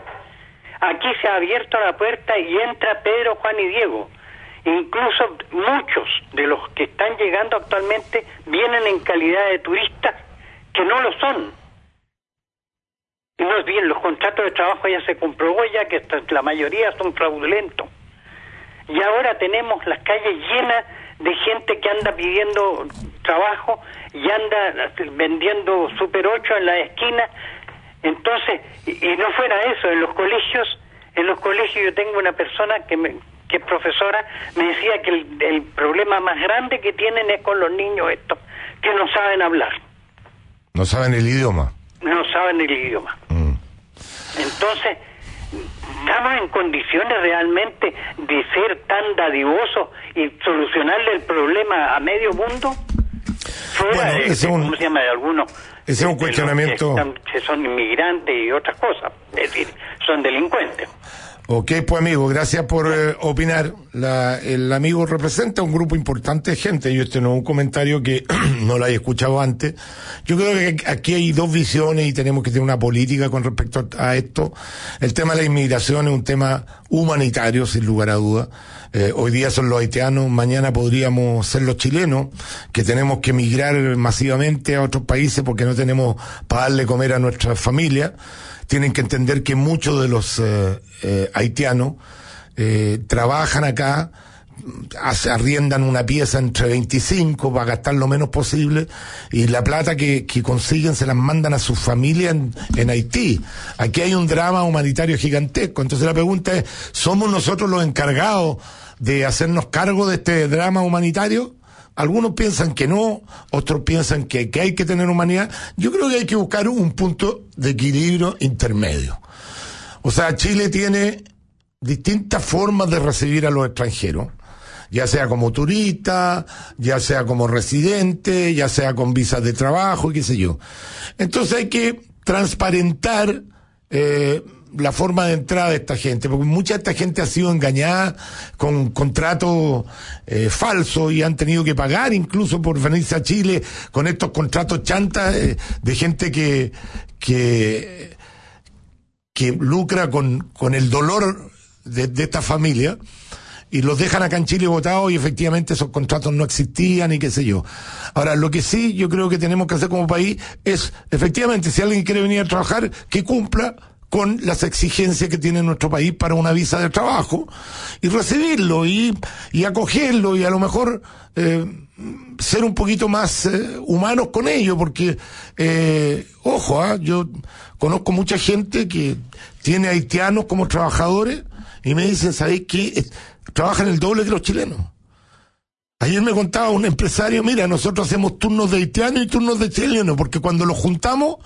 Aquí se ha abierto la puerta y entra Pedro, Juan y Diego. Incluso muchos de los que están llegando actualmente vienen en calidad de turistas que no lo son no es bien, los contratos de trabajo ya se comprobó ya que la mayoría son fraudulentos. Y ahora tenemos las calles llenas de gente que anda pidiendo trabajo y anda vendiendo Super 8 en la esquina. Entonces, y, no fuera eso, en los colegios, en los colegios yo tengo una persona que me, que es profesora, me decía que el, el problema más grande que tienen es con los niños estos, que no saben hablar. No saben el idioma no saben el idioma. Mm. Entonces, ¿estamos en condiciones realmente de ser tan dadivosos y solucionarle el problema a medio mundo? Fuera de, ¿cómo se llama? De algunos. Ese es un cuestionamiento. Que, son inmigrantes y otras cosas. Es decir, son delincuentes. Ok, pues amigo, gracias por eh, opinar. La, el amigo representa un grupo importante de gente. Yo este no es un comentario que [CLEARS THROAT] no lo haya escuchado antes. Yo creo que aquí hay dos visiones y tenemos que tener una política con respecto a esto. El tema de la inmigración es un tema humanitario, sin lugar a dudas. Eh, hoy día son los haitianos, mañana podríamos ser los chilenos, que tenemos que emigrar masivamente a otros países porque no tenemos para darle comer a nuestras familias tienen que entender que muchos de los eh, eh, haitianos eh, trabajan acá, arriendan una pieza entre 25 para gastar lo menos posible y la plata que, consiguen se las mandan a su familia en, en, Haití. Aquí hay un drama humanitario gigantesco. Entonces la pregunta es, ¿somos nosotros los encargados de hacernos cargo de este drama humanitario? Algunos piensan que no, otros piensan que, hay que tener humanidad. Yo creo que hay que buscar un punto de equilibrio intermedio. O sea, Chile tiene distintas formas de recibir a los extranjeros, ya sea como turista, ya sea como residente, ya sea con visas de trabajo qué sé yo. Entonces hay que transparentar eh, la forma de entrada de esta gente, porque mucha de esta gente ha sido engañada con contratos eh, falsos y han tenido que pagar incluso por venirse a Chile con estos contratos chantas eh, de gente que, que, que lucra con, con el dolor de, de esta familia y los dejan acá en Chile votados y efectivamente esos contratos no existían y qué sé yo. Ahora, lo que sí yo creo que tenemos que hacer como país es, efectivamente, si alguien quiere venir a trabajar, que cumpla con las exigencias que tiene nuestro país para una visa de trabajo y recibirlo y, y acogerlo y a lo mejor eh, ser un poquito más eh, humanos con ello, porque, eh, ojo, ¿ah? yo conozco mucha gente que tiene haitianos como trabajadores y me dicen, ¿sabéis qué? Trabajan el doble que los chilenos. Ayer me contaba un empresario, mira, nosotros hacemos turnos de haitianos y turnos de chilenos, porque cuando los juntamos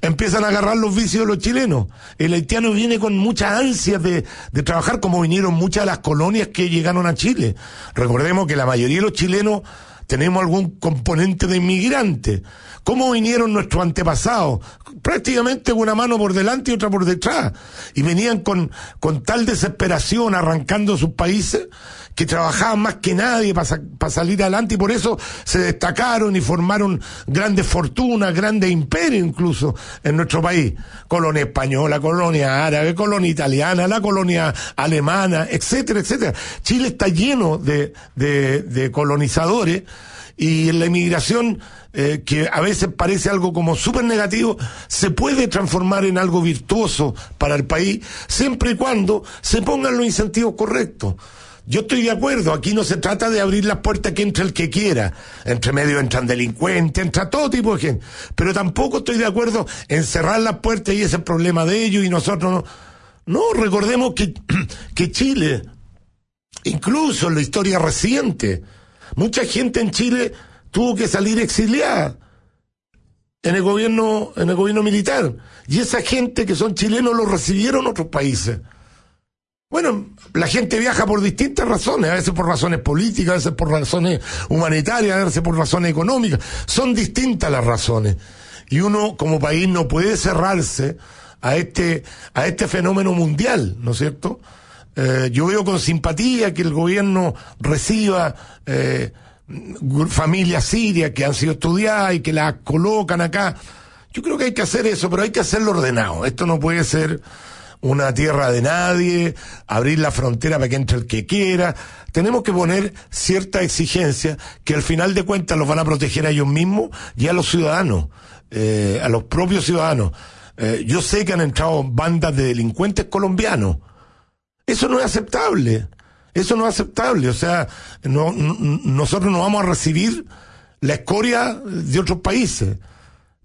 empiezan a agarrar los vicios de los chilenos. El haitiano viene con muchas ansias de, de trabajar, como vinieron muchas de las colonias que llegaron a Chile. Recordemos que la mayoría de los chilenos tenemos algún componente de inmigrante. ¿Cómo vinieron nuestros antepasados? Prácticamente una mano por delante y otra por detrás. Y venían con, con tal desesperación arrancando sus países que trabajaban más que nadie para salir adelante y por eso se destacaron y formaron grandes fortunas, grandes imperios incluso en nuestro país. Colonia española, colonia árabe, colonia italiana, la colonia alemana, etcétera, etcétera. Chile está lleno de, de, de colonizadores y la inmigración eh, que a veces parece algo como súper negativo, se puede transformar en algo virtuoso para el país, siempre y cuando se pongan los incentivos correctos. Yo estoy de acuerdo, aquí no se trata de abrir las puertas que entre el que quiera. Entre medio entran delincuentes, entra todo tipo de gente. Pero tampoco estoy de acuerdo en cerrar las puertas y ese es el problema de ellos y nosotros no. No, recordemos que, [CLEARS THROAT] que Chile, incluso en la historia reciente, mucha gente en Chile tuvo que salir exiliada en el gobierno, en el gobierno militar. Y esa gente que son chilenos lo recibieron otros países. Bueno, la gente viaja por distintas razones, a veces por razones políticas, a veces por razones humanitarias, a veces por razones económicas. Son distintas las razones. Y uno como país no puede cerrarse a este, a este fenómeno mundial, ¿no es cierto? Eh, yo veo con simpatía que el gobierno reciba eh, familias sirias que han sido estudiadas y que las colocan acá. Yo creo que hay que hacer eso, pero hay que hacerlo ordenado. Esto no puede ser una tierra de nadie, abrir la frontera para que entre el que quiera. Tenemos que poner cierta exigencia que al final de cuentas los van a proteger a ellos mismos y a los ciudadanos, eh, a los propios ciudadanos. Eh, yo sé que han entrado bandas de delincuentes colombianos. Eso no es aceptable. Eso no es aceptable. O sea, no, nosotros no vamos a recibir la escoria de otros países.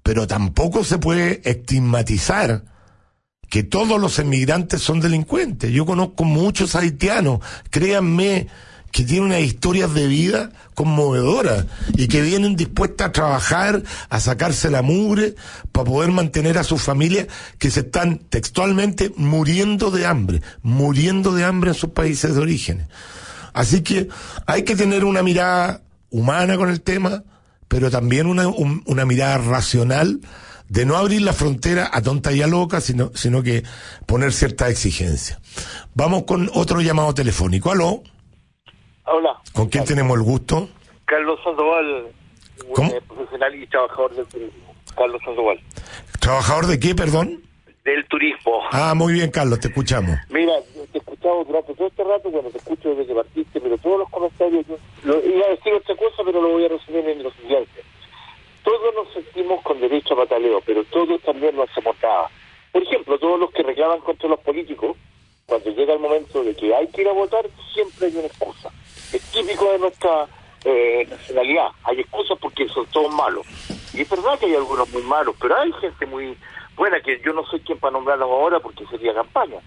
Pero tampoco se puede estigmatizar que todos los emigrantes son delincuentes. Yo conozco muchos haitianos, créanme, que tienen unas historias de vida conmovedoras y que vienen dispuestas a trabajar, a sacarse la mugre para poder mantener a sus familias que se están textualmente muriendo de hambre, muriendo de hambre en sus países de origen. Así que hay que tener una mirada humana con el tema, pero también una, una mirada racional de no abrir la frontera a tonta y a loca, sino, sino que poner cierta exigencia. Vamos con otro llamado telefónico. ¿Aló? Hola. ¿Con quién tenemos el gusto? Carlos Sandoval, ¿Cómo? profesional y trabajador del turismo. Carlos Sandoval. ¿Trabajador de qué, perdón? Del turismo. Ah, muy bien, Carlos, te escuchamos. Mira, te he escuchado durante todo este rato, bueno, te escucho desde que partiste, pero todos los comentarios, yo, lo, iba a decir otra cosa, pero lo voy a resumir en lo siguiente todos nos sentimos con derecho a pataleo, pero todos también nos hacemos nada. Por ejemplo, todos los que reclaman contra los políticos, cuando llega el momento de que hay que ir a votar, siempre hay una excusa. Es típico de nuestra eh, nacionalidad. Hay excusas porque son todos malos. Y es verdad que hay algunos muy malos, pero hay gente muy buena que yo no soy quien para nombrarlos ahora porque sería campaña.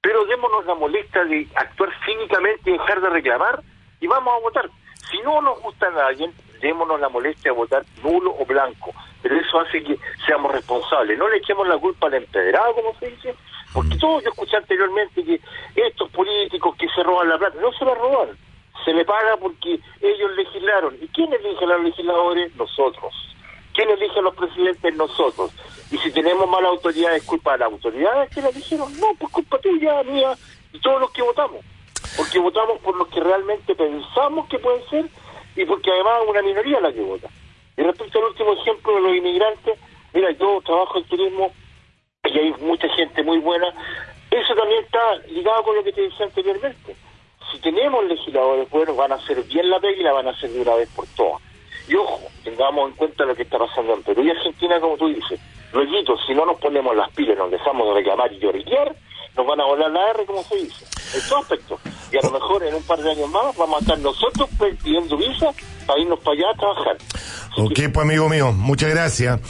Pero démonos la molestia de actuar cínicamente y dejar de reclamar y vamos a votar. Si no nos gusta a nadie, démonos la molestia de votar nulo o blanco, pero eso hace que seamos responsables. No le echemos la culpa al empedrado, como se dice, porque todo yo escuché anteriormente que estos políticos que se roban la plata, no se la roban, se le paga porque ellos legislaron. ¿Y quién elige a los legisladores? Nosotros. ¿Quién elige a los presidentes? Nosotros. Y si tenemos mala autoridad, ¿es culpa de las autoridades que la eligieron? No, pues culpa tuya, mía, y todos los que votamos. Porque votamos por los que realmente pensamos que pueden ser y porque además es una minoría la que vota. Y respecto al último ejemplo de los inmigrantes, mira, yo trabajo en turismo y hay mucha gente muy buena. Eso también está ligado con lo que te decía anteriormente. Si tenemos legisladores buenos, van a hacer bien la pega y la van a hacer de una vez por todas. Y ojo, tengamos en cuenta lo que está pasando en Perú y Argentina, como tú dices. Luego, si no nos ponemos las pilas, nos dejamos de reclamar y lloriquear, nos van a volar la R, como se dice, en todo aspecto. Y a lo mejor en un par de años más vamos a estar nosotros pidiendo visa para irnos para allá a trabajar. Ok, pues amigo mío, muchas gracias.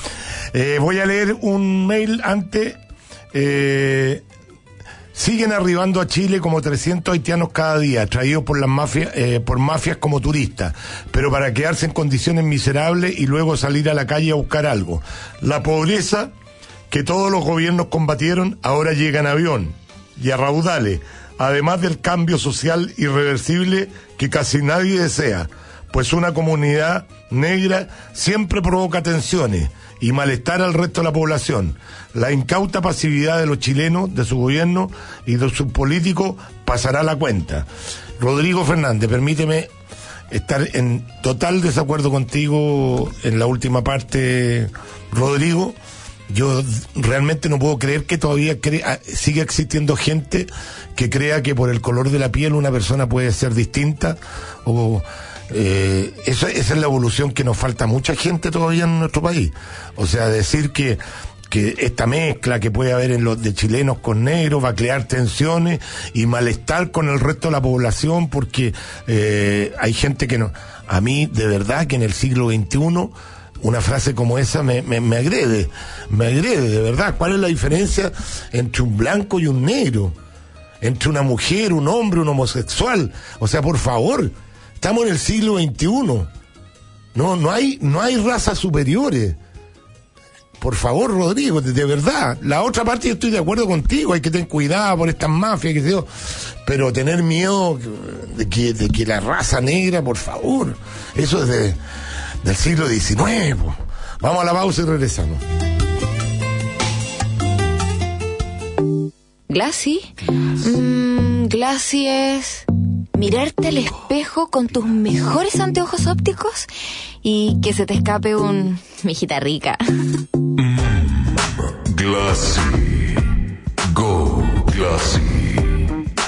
Eh, voy a leer un mail antes. Eh, siguen arribando a Chile como 300 haitianos cada día, traídos por las mafias, eh, por mafias como turistas, pero para quedarse en condiciones miserables y luego salir a la calle a buscar algo. La pobreza que todos los gobiernos combatieron ahora llega en avión y a raudales, además del cambio social irreversible que casi nadie desea, pues una comunidad negra siempre provoca tensiones y malestar al resto de la población. La incauta pasividad de los chilenos, de su gobierno y de sus políticos pasará la cuenta. Rodrigo Fernández, permíteme estar en total desacuerdo contigo en la última parte, Rodrigo. Yo realmente no puedo creer que todavía crea, siga existiendo gente que crea que por el color de la piel una persona puede ser distinta o eh, esa, es la evolución que nos falta mucha gente todavía en nuestro país. O sea, decir que que esta mezcla que puede haber en los de chilenos con negros va a crear tensiones y malestar con el resto de la población porque eh, hay gente que no a mí de verdad que en el siglo XXI una frase como esa me, me, me agrede me agrede de verdad cuál es la diferencia entre un blanco y un negro entre una mujer un hombre un homosexual o sea por favor Estamos en el siglo XXI. No, no hay, no hay razas superiores. Por favor, Rodrigo, de, verdad. La otra parte yo estoy de acuerdo contigo, hay que tener cuidado por estas mafias, que pero tener miedo de que, de que la raza negra, por favor. Eso es de, del siglo XIX. Vamos a la pausa y regresamos. Glassy. Mm, Glassy es mirarte al espejo con tus mejores anteojos ópticos y que se te escape un mijita rica. Mm, glassy. Go Glassy.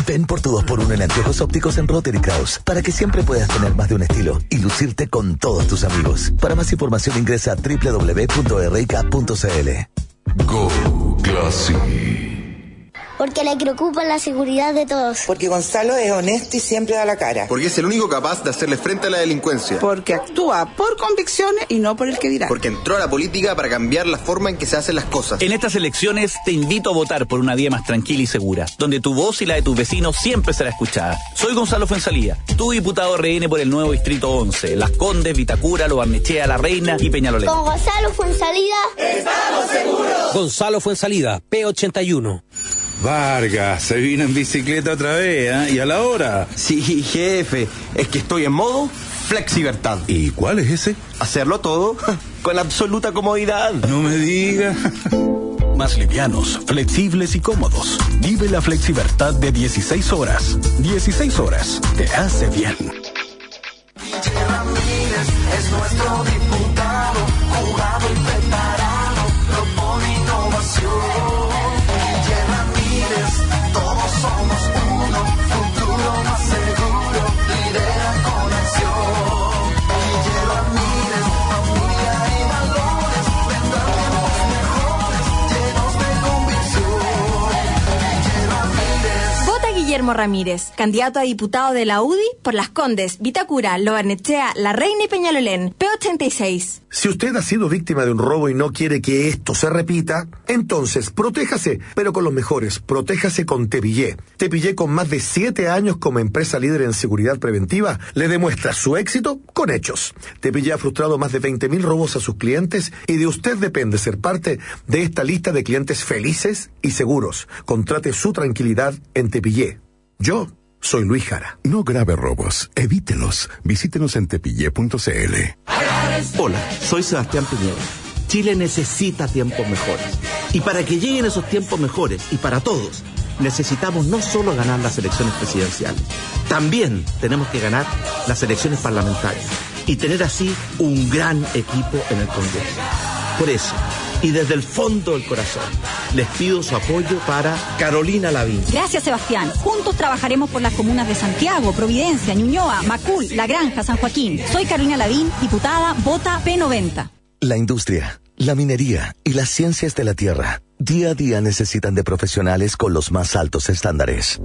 Ven por tu 2x1 en anteojos ópticos en Rotary Kraus para que siempre puedas tener más de un estilo y lucirte con todos tus amigos. Para más información ingresa a www.rk.cl. Go Glassy. Porque le preocupa la seguridad de todos. Porque Gonzalo es honesto y siempre da la cara. Porque es el único capaz de hacerle frente a la delincuencia. Porque actúa por convicciones y no por el que dirá. Porque entró a la política para cambiar la forma en que se hacen las cosas. En estas elecciones te invito a votar por una vía más tranquila y segura, donde tu voz y la de tus vecinos siempre será escuchada. Soy Gonzalo Fuensalía, tu diputado RN por el nuevo Distrito 11, Las Condes, Vitacura, Lo Barnechea, La Reina y Peñalolén. Con Gonzalo Fuensalida. ¡Estamos seguros! Gonzalo Fuensalida, P81. Vargas, se vino en bicicleta otra vez, ¿eh? ¿Y a la hora? Sí, jefe, es que estoy en modo flexibertad. ¿Y cuál es ese? Hacerlo todo [LAUGHS] con absoluta comodidad. No me diga. [LAUGHS] Más livianos, flexibles y cómodos. Vive la flexibertad de 16 horas. 16 horas te hace bien. es nuestro diputado, jugado y Guillermo Ramírez, candidato a diputado de la UDI por Las Condes, Vitacura, Lobarnechea, La Reina y Peñalolén, P86. Si usted ha sido víctima de un robo y no quiere que esto se repita, entonces protéjase, pero con los mejores. Protéjase con Tepillé. Tepillé, con más de siete años como empresa líder en seguridad preventiva, le demuestra su éxito con hechos. Tepillé ha frustrado más de 20.000 robos a sus clientes y de usted depende ser parte de esta lista de clientes felices y seguros. Contrate su tranquilidad en Tepillé. Yo soy Luis Jara. No grave robos, evítelos. Visítenos en tepillé.cl. Hola, soy Sebastián Piñera. Chile necesita tiempos mejores. Y para que lleguen esos tiempos mejores, y para todos, necesitamos no solo ganar las elecciones presidenciales, también tenemos que ganar las elecciones parlamentarias y tener así un gran equipo en el Congreso. Por eso, y desde el fondo del corazón, les pido su apoyo para Carolina Lavín. Gracias, Sebastián. Juntos trabajaremos por las comunas de Santiago, Providencia, Ñuñoa, Macul, La Granja, San Joaquín. Soy Carolina Lavín, diputada, vota P90. La industria, La minería y las ciencias de la tierra día a día necesitan de profesionales con los más altos estándares.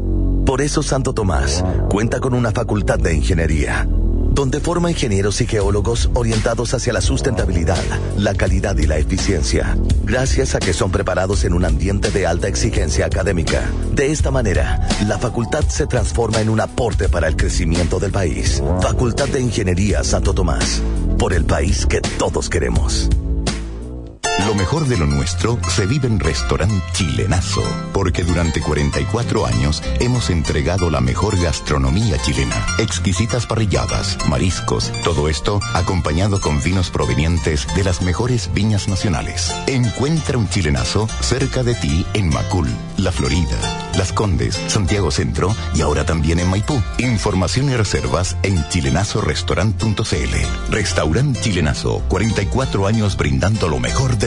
Por eso Santo Tomás cuenta con una facultad de ingeniería, donde forma ingenieros y geólogos orientados hacia la sustentabilidad, la calidad y la eficiencia, gracias a que son preparados en un ambiente de alta exigencia académica. De esta manera, la facultad se transforma en un aporte para el crecimiento del país. Facultad de Ingeniería Santo Tomás, por el país que todos queremos. Lo mejor de lo nuestro se vive en Restaurant Chilenazo, porque durante 44 años hemos entregado la mejor gastronomía chilena. Exquisitas parrilladas, mariscos, todo esto acompañado con vinos provenientes de las mejores viñas nacionales. Encuentra un chilenazo cerca de ti en Macul, La Florida, Las Condes, Santiago Centro y ahora también en Maipú. Información y reservas en chilenazorestaurant.cl. Restaurant Chilenazo, 44 años brindando lo mejor de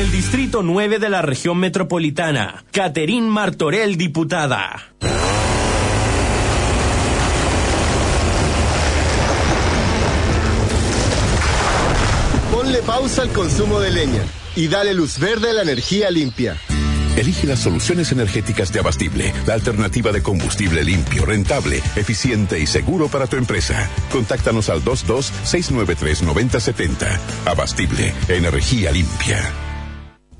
el Distrito 9 de la región metropolitana, Caterín Martorell, diputada. Ponle pausa al consumo de leña y dale luz verde a la energía limpia. Elige las soluciones energéticas de Abastible, la alternativa de combustible limpio, rentable, eficiente y seguro para tu empresa. Contáctanos al 22-693-9070. Abastible, energía limpia.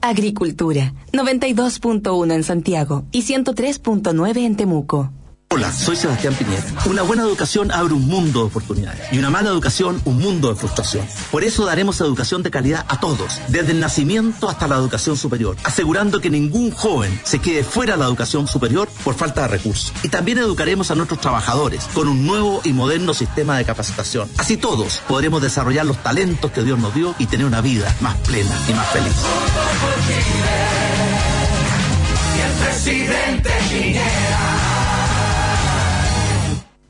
Agricultura, 92.1 en Santiago y 103.9 en Temuco. Hola, soy Sebastián Piñera. Una buena educación abre un mundo de oportunidades y una mala educación un mundo de frustración. Por eso daremos educación de calidad a todos, desde el nacimiento hasta la educación superior, asegurando que ningún joven se quede fuera de la educación superior por falta de recursos. Y también educaremos a nuestros trabajadores con un nuevo y moderno sistema de capacitación. Así todos podremos desarrollar los talentos que Dios nos dio y tener una vida más plena y más feliz.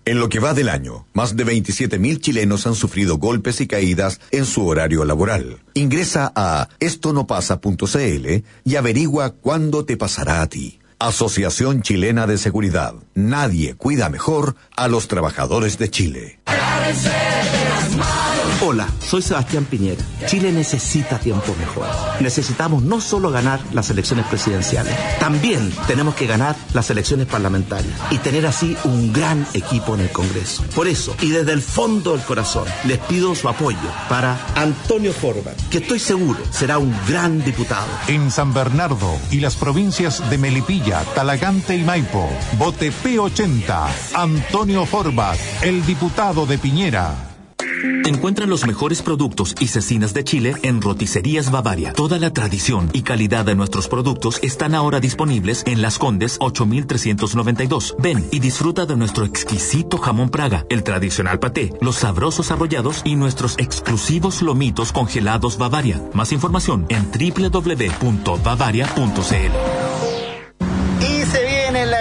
En lo que va del año, más de 27.000 chilenos han sufrido golpes y caídas en su horario laboral. Ingresa a estonopasa.cl y averigua cuándo te pasará a ti. Asociación Chilena de Seguridad. Nadie cuida mejor a los trabajadores de Chile. Hola, soy Sebastián Piñera. Chile necesita tiempos mejores. Necesitamos no solo ganar las elecciones presidenciales, también tenemos que ganar las elecciones parlamentarias y tener así un gran equipo en el Congreso. Por eso, y desde el fondo del corazón, les pido su apoyo para Antonio Forbat, que estoy seguro será un gran diputado. En San Bernardo y las provincias de Melipilla, Talagante y Maipo, vote P80, Antonio Forbat, el diputado de Piñera. Encuentra los mejores productos y cecinas de Chile en Roticerías Bavaria. Toda la tradición y calidad de nuestros productos están ahora disponibles en Las Condes 8392. Ven y disfruta de nuestro exquisito jamón Praga, el tradicional paté, los sabrosos arrollados y nuestros exclusivos lomitos congelados Bavaria. Más información en www.bavaria.cl.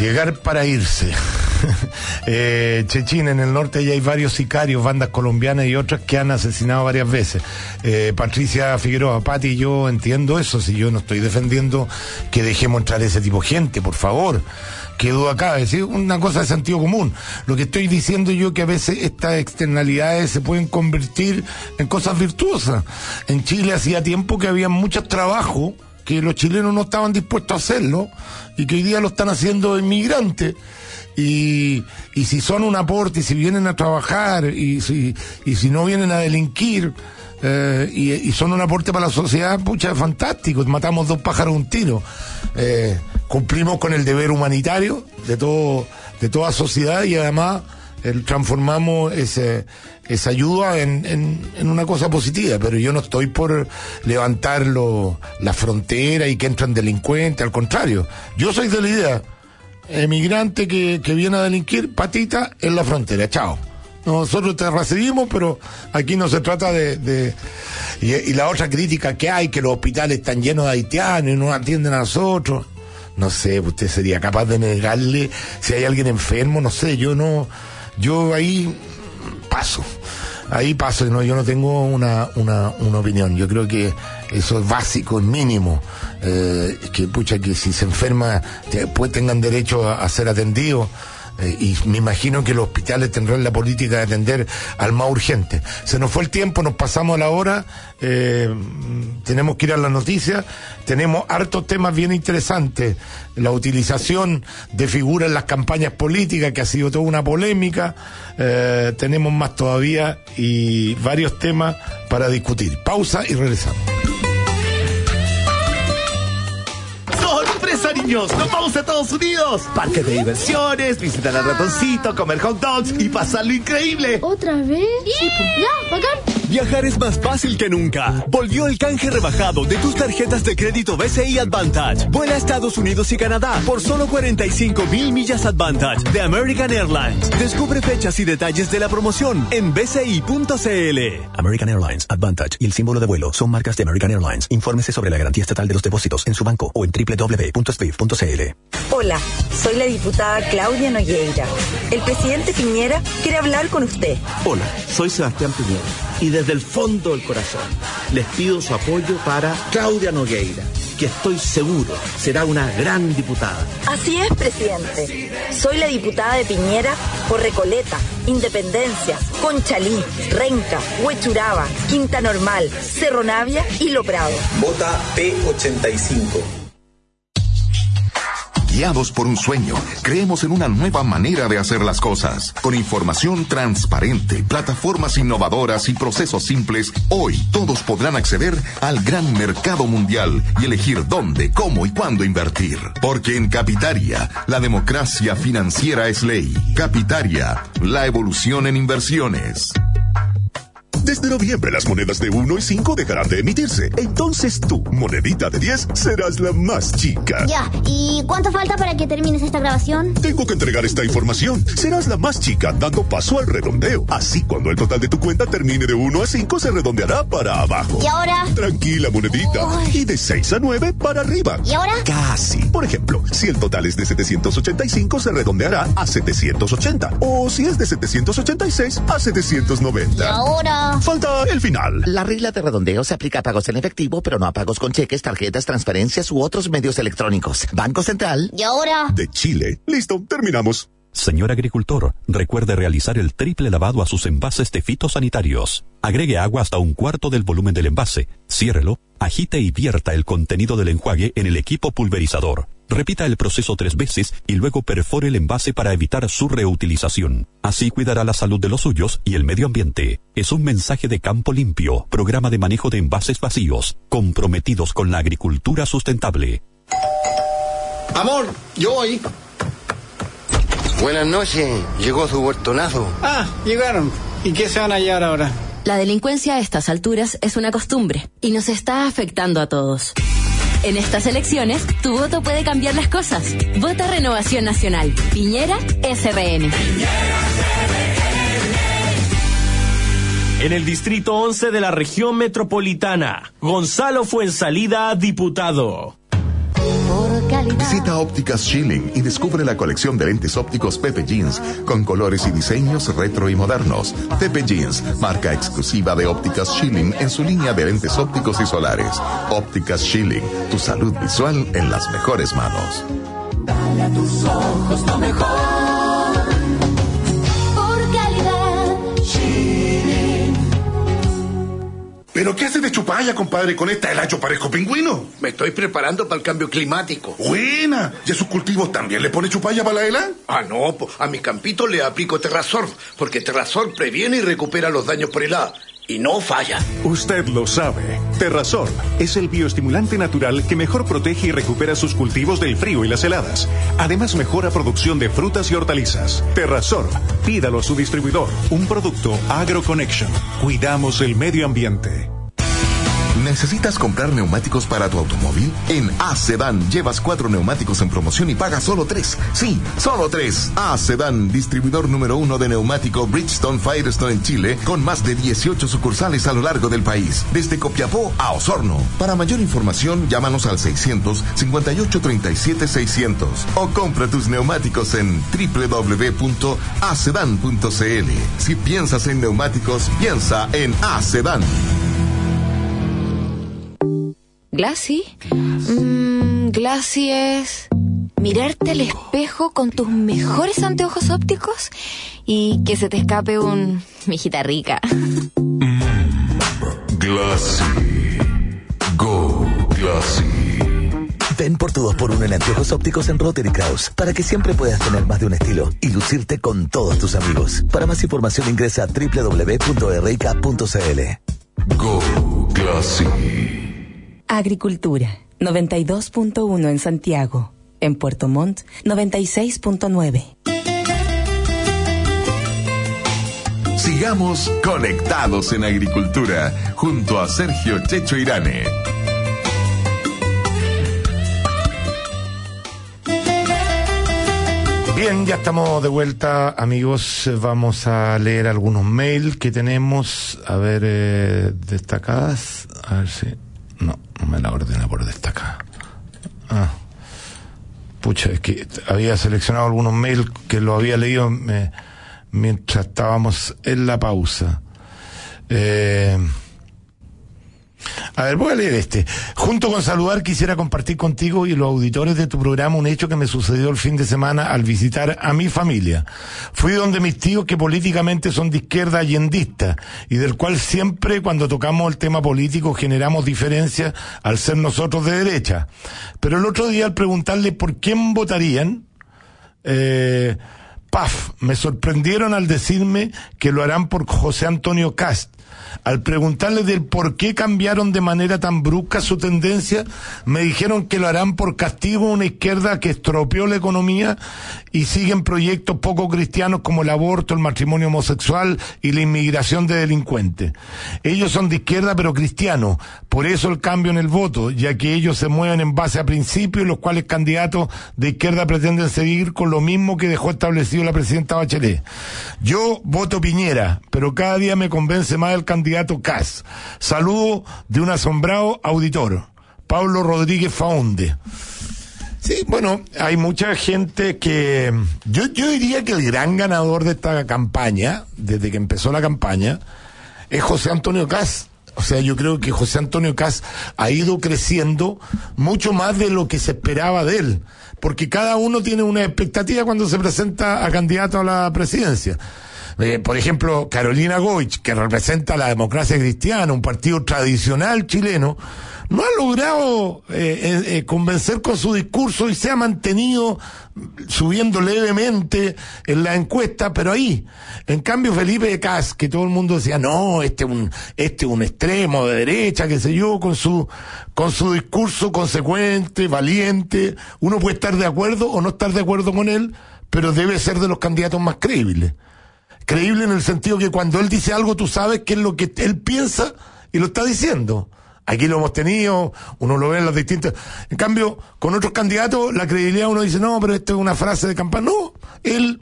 Llegar para irse. [LAUGHS] eh, Chechín, en el norte ya hay varios sicarios, bandas colombianas y otras que han asesinado varias veces. Eh, Patricia Figueroa, Pati, yo entiendo eso, si yo no estoy defendiendo que dejemos entrar ese tipo de gente, por favor. Que duda cabe, es decir, una cosa de sentido común. Lo que estoy diciendo yo que a veces estas externalidades se pueden convertir en cosas virtuosas. En Chile hacía tiempo que había mucho trabajo que los chilenos no estaban dispuestos a hacerlo y que hoy día lo están haciendo inmigrantes. Y, y si son un aporte y si vienen a trabajar y si, y si no vienen a delinquir, eh, y, son un aporte para la sociedad, pucha, fantástico. Matamos dos pájaros un tiro. Eh, cumplimos con el deber humanitario de todo, de toda sociedad y además transformamos ese, esa ayuda en, en, una cosa positiva, pero yo no estoy por levantar la frontera y que entran delincuentes, al contrario, yo soy de la idea, emigrante que, que viene a delinquir, patita en la frontera, chao. Nosotros te recibimos, pero aquí no se trata de... y, la otra crítica que hay, que los hospitales están llenos de haitianos y no atienden a nosotros. No sé, usted sería capaz de negarle si hay alguien enfermo, no sé, yo no... Yo ahí paso. Ahí paso, no, yo no tengo una, una, una opinión. Yo creo que eso es básico, es mínimo. Eh, que pucha, que si se enferma, pues tengan derecho a ser atendidos. Eh, y me imagino que los hospitales tendrán la política de atender al más urgente. Se nos fue el tiempo, nos pasamos a la hora, eh, tenemos que ir a la noticia, tenemos hartos temas bien interesantes, la utilización de figuras en las campañas políticas, que ha sido toda una polémica, eh, tenemos más todavía y varios temas para discutir. Pausa y regresamos. Niños, nos vamos a Estados Unidos. Parque de diversiones, visitar al ratoncito, comer hot dogs y pasarlo increíble. ¿Otra vez? Sí, ya, bacán. Viajar es más fácil que nunca. Volvió el canje rebajado de tus tarjetas de crédito BCI Advantage. Vuela a Estados Unidos y Canadá por solo 45 mil millas Advantage de American Airlines. Descubre fechas y detalles de la promoción en bci.cl. American Airlines, Advantage y el símbolo de vuelo son marcas de American Airlines. Infórmese sobre la garantía estatal de los depósitos en su banco o en www.swift.cl. Hola, soy la diputada Claudia Nogueira. El presidente Piñera quiere hablar con usted. Hola, soy Sebastián Piñera y desde el fondo del corazón les pido su apoyo para Claudia Nogueira, que estoy seguro será una gran diputada. Así es, presidente. Soy la diputada de Piñera por Recoleta, Independencia, Conchalí, Renca, Huechuraba, Quinta Normal, Cerro Navia y Lo Prado. Vota P85 Por un sueño, creemos en una nueva manera de hacer las cosas. Con información transparente, plataformas innovadoras y procesos simples, hoy todos podrán acceder al gran mercado mundial y elegir dónde, cómo y cuándo invertir. Porque en Capitaria, la democracia financiera es ley. Capitaria, la evolución en inversiones. Desde noviembre las monedas de 1 y 5 dejarán de emitirse. Entonces tú, monedita de 10, serás la más chica. Ya, ¿y cuánto falta para que termines esta grabación? Tengo que entregar esta información. Serás la más chica dando paso al redondeo. Así cuando el total de tu cuenta termine de 1 a 5 se redondeará para abajo. ¿Y ahora? Tranquila, monedita. Y de 6 a 9 para arriba. ¿Y ahora? Casi. Por ejemplo, si el total es de 785 se redondeará a 780. O si es de 786 a 790. ¿Y ahora? Falta el final. La regla de redondeo se aplica a pagos en efectivo, pero no a pagos con cheques, tarjetas, transferencias u otros medios electrónicos. Banco Central. ¿Y ahora? De Chile. Listo, terminamos. Señor agricultor, recuerde realizar el triple lavado a sus envases de fitosanitarios. Agregue agua hasta un cuarto del volumen del envase, ciérrelo, agite y vierta el contenido del enjuague en el equipo pulverizador. Repita el proceso tres veces y luego perfore el envase para evitar su reutilización. Así cuidará la salud de los suyos y el medio ambiente. Es un mensaje de Campo Limpio, programa de manejo de envases vacíos, comprometidos con la agricultura sustentable. Amor, yo voy. Buenas noches, llegó su huertonazo. Ah, llegaron. ¿Y qué se van a hallar ahora? La delincuencia a estas alturas es una costumbre y nos está afectando a todos. En estas elecciones, tu voto puede cambiar las cosas. Vota Renovación Nacional. Piñera SRN. En el distrito 11 de la región metropolitana, Gonzalo fue en Visita Ópticas Schilling y descubre la colección de lentes ópticos Pepe Jeans con colores y diseños retro y modernos. Pepe Jeans, marca exclusiva de Ópticas Schilling en su línea de lentes ópticos y solares. Ópticas Schilling, tu salud visual en las mejores manos. Dale a tus ojos lo mejor. ¿Pero qué hace de chupalla, compadre? Con esta helacho parezco pingüino. Me estoy preparando para el cambio climático. Buena. ¿Y a sus cultivos también le pone chupalla para la hela? Ah, no. A mi campito le aplico Terrasor, porque Terrasor previene y recupera los daños por helada. Y no falla. Usted lo sabe. Terrasol es el bioestimulante natural que mejor protege y recupera sus cultivos del frío y las heladas. Además, mejora producción de frutas y hortalizas. Terrasol, pídalo a su distribuidor. Un producto AgroConnection. Cuidamos el medio ambiente. ¿Necesitas comprar neumáticos para tu automóvil? En A-Sedan llevas cuatro neumáticos en promoción y pagas solo tres. Sí, solo tres. A-Sedan, distribuidor número uno de neumático Bridgestone Firestone en Chile, con más de 18 sucursales a lo largo del país, desde Copiapó a Osorno. Para mayor información, llámanos al 600 58 37 600 o compra tus neumáticos en www.acedan.cl. Si piensas en neumáticos, piensa en A-Sedan. Glassy. Mm, Glassy es mirarte al espejo con tus mejores anteojos ópticos y que se te escape un mijita rica. Glassy. Go Glassy. Ven por tu 2x1 en anteojos ópticos en Rotary Kraus para que siempre puedas tener más de un estilo y lucirte con todos tus amigos. Para más información ingresa a www.rica.cl. Go Glassy. Agricultura, 92.1 en Santiago. En Puerto Montt, 96.9. Sigamos conectados en agricultura junto a Sergio Checho Irane. Bien, ya estamos de vuelta, amigos. Vamos a leer algunos mails que tenemos, a ver, eh, destacadas. A ver si. No, no me la ordena por destacada. Ah. Pucha, es que había seleccionado algunos mails que lo había leído me- mientras estábamos en la pausa. Eh, a ver, voy a leer este. Junto con saludar, quisiera compartir contigo y los auditores de tu programa un hecho que me sucedió el fin de semana al visitar a mi familia. Fui donde mis tíos que políticamente son de izquierda allendista y del cual siempre cuando tocamos el tema político generamos diferencias al ser nosotros de derecha. Pero el otro día al preguntarle por quién votarían, eh, paf, me sorprendieron al decirme que lo harán por José Antonio Cast. Al preguntarle del por qué cambiaron de manera tan brusca su tendencia, me dijeron que lo harán por castigo a una izquierda que estropeó la economía y siguen proyectos poco cristianos como el aborto, el matrimonio homosexual y la inmigración de delincuentes. Ellos son de izquierda pero cristianos, por eso el cambio en el voto, ya que ellos se mueven en base a principios los cuales candidatos de izquierda pretenden seguir con lo mismo que dejó establecido la presidenta Bachelet. Yo voto Piñera, pero cada día me convence más el candidato Cas. Saludo de un asombrado auditor, Pablo Rodríguez Faunde. Sí, bueno, hay mucha gente que... Yo, yo diría que el gran ganador de esta campaña, desde que empezó la campaña, es José Antonio Cas. O sea, yo creo que José Antonio Cas ha ido creciendo mucho más de lo que se esperaba de él. Porque cada uno tiene una expectativa cuando se presenta a candidato a la presidencia. Eh, por ejemplo, Carolina Goich, que representa la democracia cristiana, un partido tradicional chileno, no ha logrado eh, eh, convencer con su discurso y se ha mantenido subiendo levemente en la encuesta, pero ahí. En cambio, Felipe Cas, que todo el mundo decía, no, este es un, este es un extremo de derecha, qué sé yo, con su, con su discurso consecuente, valiente. Uno puede estar de acuerdo o no estar de acuerdo con él, pero debe ser de los candidatos más creíbles. Creíble en el sentido que cuando él dice algo, tú sabes qué es lo que él piensa y lo está diciendo. Aquí lo hemos tenido, uno lo ve en los distintos. En cambio, con otros candidatos, la credibilidad uno dice, no, pero esto es una frase de campaña. No, él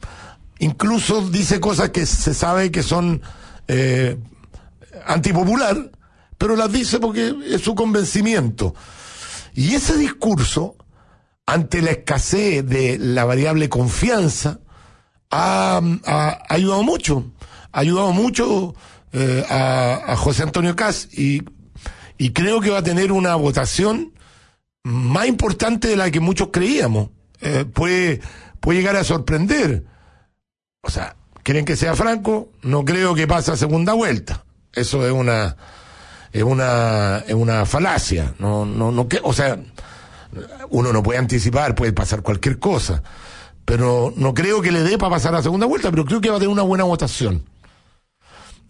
incluso dice cosas que se sabe que son eh, antipopular, pero las dice porque es su convencimiento. Y ese discurso, ante la escasez de la variable confianza, ha, ayudado mucho. Ha ayudado mucho eh, a, a José Antonio Cas y, y creo que va a tener una votación más importante de la que muchos creíamos. Eh, puede, puede llegar a sorprender. O sea, ¿quieren que sea franco? No creo que pase a segunda vuelta. Eso es una, es una, es una falacia. No, no, no, que, o sea, uno no puede anticipar, puede pasar cualquier cosa. Pero no creo que le dé para pasar a segunda vuelta, pero creo que va a tener una buena votación.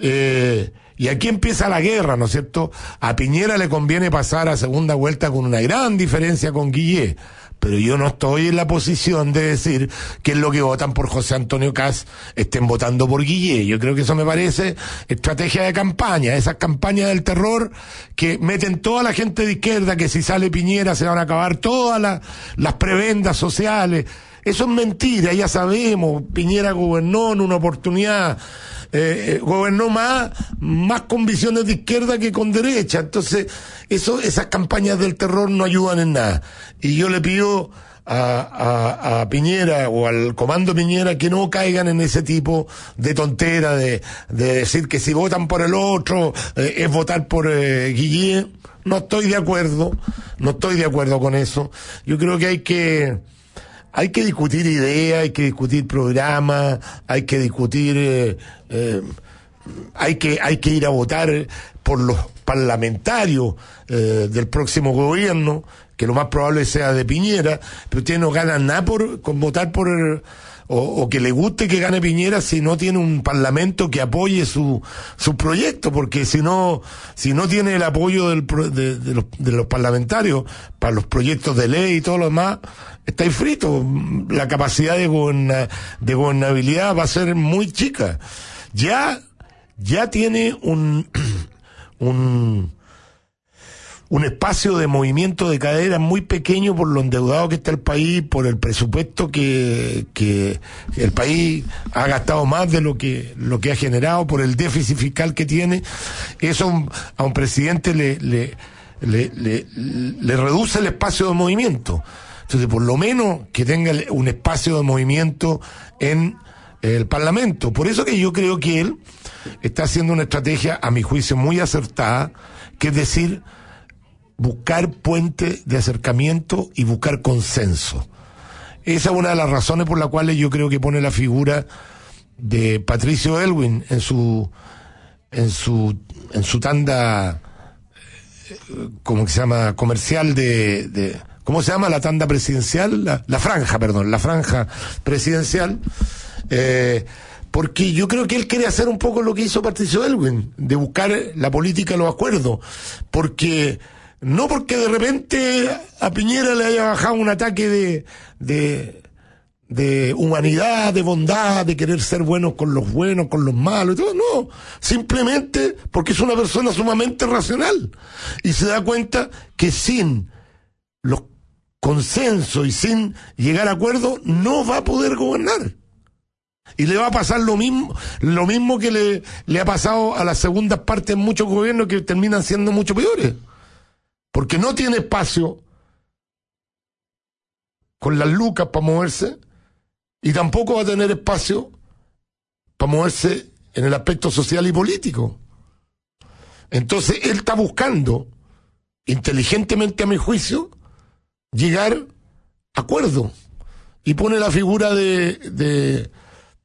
Eh, Y aquí empieza la guerra, ¿no es cierto? A Piñera le conviene pasar a segunda vuelta con una gran diferencia con Guillé. Pero yo no estoy en la posición de decir que es lo que votan por José Antonio Cas estén votando por Guillé. Yo creo que eso me parece estrategia de campaña, esas campañas del terror que meten toda la gente de izquierda, que si sale Piñera se van a acabar todas las prebendas sociales. Eso es mentira, ya sabemos. Piñera gobernó en una oportunidad eh, eh, gobernó más, más con visiones de izquierda que con derecha. Entonces, eso, esas campañas del terror no ayudan en nada. Y yo le pido a, a, Piñera o al comando Piñera que no caigan en ese tipo de tontera de, de decir que si votan por el otro eh, es votar por eh, Guillén. No estoy de acuerdo, no estoy de acuerdo con eso. Yo creo que hay que, hay que discutir ideas, hay que discutir programas, hay que discutir, eh, eh, hay que hay que ir a votar por los parlamentarios eh, del próximo gobierno, que lo más probable sea de Piñera, pero ustedes no ganan nada por con votar por el, o, que le guste que gane Piñera si no tiene un parlamento que apoye su, su proyecto, porque si no, si no tiene el apoyo del, de, de, los, de los parlamentarios para los proyectos de ley y todo lo demás, está frito. La capacidad de, de gobernabilidad va a ser muy chica. Ya, ya tiene un, [CLEARS THROAT] un, un espacio de movimiento de cadera muy pequeño por lo endeudado que está el país, por el presupuesto que, que el país ha gastado más de lo que, lo que ha generado, por el déficit fiscal que tiene. Eso a un presidente le, le, le, le, le reduce el espacio de movimiento. Entonces, por lo menos que tenga un espacio de movimiento en el Parlamento. Por eso que yo creo que él está haciendo una estrategia, a mi juicio, muy acertada, que es decir, buscar puente de acercamiento y buscar consenso. Esa es una de las razones por las cuales yo creo que pone la figura de Patricio Elwin en su en su en su tanda eh, como que se llama comercial de, ¿cómo se llama la tanda presidencial? La, la franja, perdón, la franja presidencial. Eh, porque yo creo que él quiere hacer un poco lo que hizo Patricio Elwin, de buscar la política los acuerdos, porque no porque de repente a Piñera le haya bajado un ataque de, de, de humanidad, de bondad, de querer ser buenos con los buenos, con los malos y todo, no. Simplemente porque es una persona sumamente racional y se da cuenta que sin los consensos y sin llegar a acuerdos no va a poder gobernar. Y le va a pasar lo mismo, lo mismo que le, le ha pasado a las segundas partes en muchos gobiernos que terminan siendo mucho peores porque no tiene espacio con las lucas para moverse y tampoco va a tener espacio para moverse en el aspecto social y político. Entonces él está buscando, inteligentemente a mi juicio, llegar a acuerdo y pone la figura de, de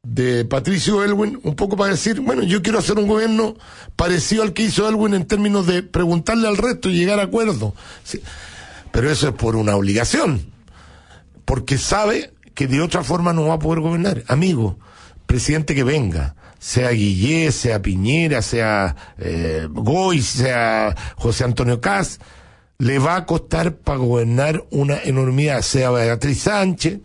de Patricio Elwin un poco para decir, bueno, yo quiero hacer un gobierno parecido al que hizo Elwin en términos de preguntarle al resto y llegar a acuerdo. Pero eso es por una obligación, porque sabe que de otra forma no va a poder gobernar. Amigo, presidente que venga, sea Guillé, sea Piñera, sea eh, Goy, sea José Antonio Caz, le va a costar para gobernar una enormidad, sea Beatriz Sánchez,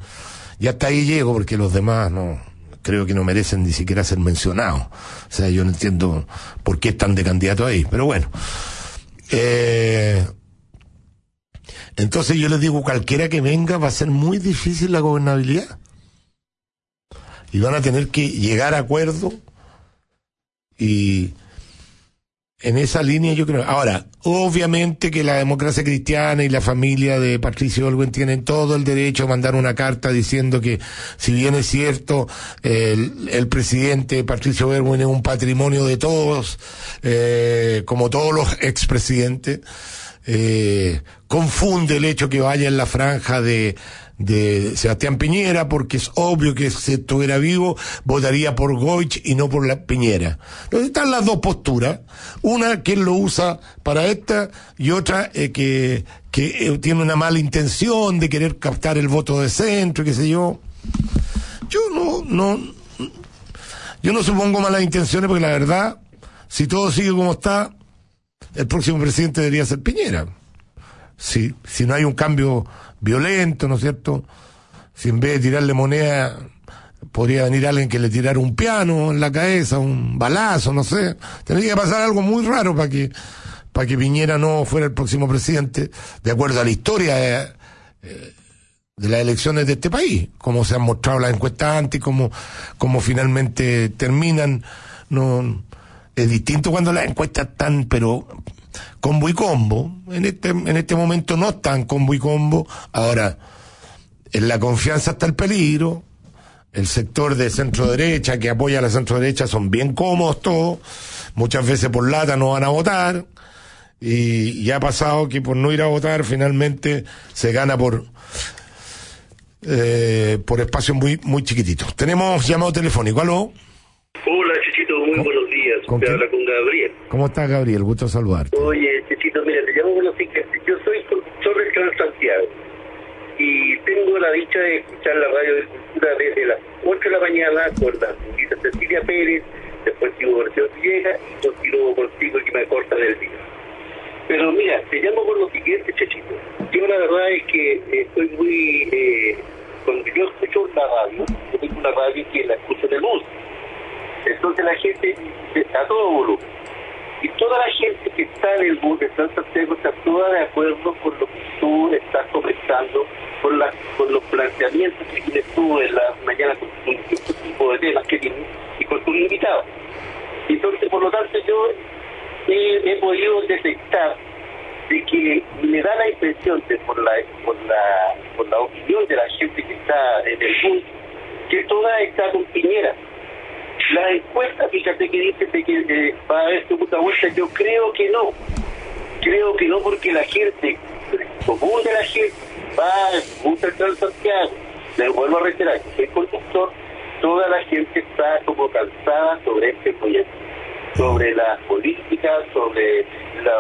y hasta ahí llego porque los demás no, creo que no merecen ni siquiera ser mencionados. O sea, yo no entiendo por qué están de candidato ahí, pero bueno. Eh, entonces yo les digo, cualquiera que venga va a ser muy difícil la gobernabilidad. Y van a tener que llegar a acuerdo y en esa línea yo creo. Ahora, obviamente que la democracia cristiana y la familia de Patricio Olwen tienen todo el derecho a mandar una carta diciendo que, si bien es cierto, el, presidente Patricio Olwen es un patrimonio de todos, eh, como todos los expresidentes, eh, confunde el hecho que vaya en la franja de de Sebastián Piñera, porque es obvio que si estuviera vivo, votaría por Goich y no por la Piñera. Entonces están las dos posturas. Una que él lo usa para esta y otra eh, que, que eh, tiene una mala intención de querer captar el voto de centro, qué sé yo. Yo no, no, yo no supongo malas intenciones porque la verdad, si todo sigue como está, el próximo presidente debería ser Piñera. Si, si no hay un cambio violento, ¿no es cierto? Si en vez de tirarle moneda podría venir alguien que le tirara un piano en la cabeza, un balazo, no sé. Tendría que pasar algo muy raro para que, para que Piñera no fuera el próximo presidente, de acuerdo a la historia eh, eh, de las elecciones de este país, como se han mostrado las encuestas antes, como, como finalmente terminan. No, es distinto cuando las encuestas están, pero combo y combo. En este, en este momento no están combo y combo. Ahora, en la confianza está el peligro. El sector de centro derecha que apoya a la centro derecha son bien cómodos todos. Muchas veces por lata no van a votar. Y, y ha pasado que por no ir a votar finalmente se gana por eh, por espacios muy muy chiquititos. Tenemos llamado telefónico. ¿Aló? Hola, Chichito, muy buenos. ¿Con quién? con Gabriel. ¿Cómo estás, Gabriel? Gusto saludarte. Oye, Chichito, mira, te llamo por lo siguiente. Yo soy conductor del Gran Santiago y tengo la dicha de escuchar la radio de cultura desde las 8 de la mañana con la señorita Cecilia Pérez, después sigo Versión Villegas y continúo contigo que me corta del día. Pero mira, te llamo por lo siguiente, Chechito. Yo la verdad es que eh, estoy muy... Eh, cuando yo escucho la radio, yo tengo una radio que la escucho el bus. Entonces la gente, a todo volumen, y toda la gente que está en el bus de San Santiago está toda de acuerdo con lo que tú estás comentando, con, los planteamientos que tienes tú en la mañana con con este tipo de temas que tienes y con tus invitados. Entonces, por lo tanto, yo he, he podido detectar de que me da la impresión de por la, por la por la opinión de la gente que está en el bus que toda está con Piñera. La encuesta, fíjate que dice que eh, va a haber segunda vuelta, yo creo que no. Creo que no porque la gente, el común de la gente, va el Gran Santiago. Le vuelvo a reiterar, que soy conductor, toda la gente está como cansada sobre este proyecto, sobre las políticas, sobre la,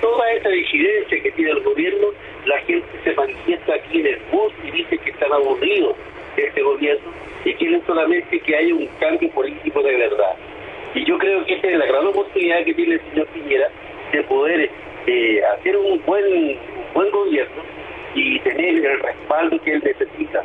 toda esa disidencia que tiene el gobierno, la gente se manifiesta aquí en el bus y dice que están aburridos de este gobierno y quieren solamente que haya un cambio político de verdad. Y yo creo que esta es la gran oportunidad que tiene el señor Piñera de poder eh, hacer un buen, buen gobierno y tener el respaldo que él necesita.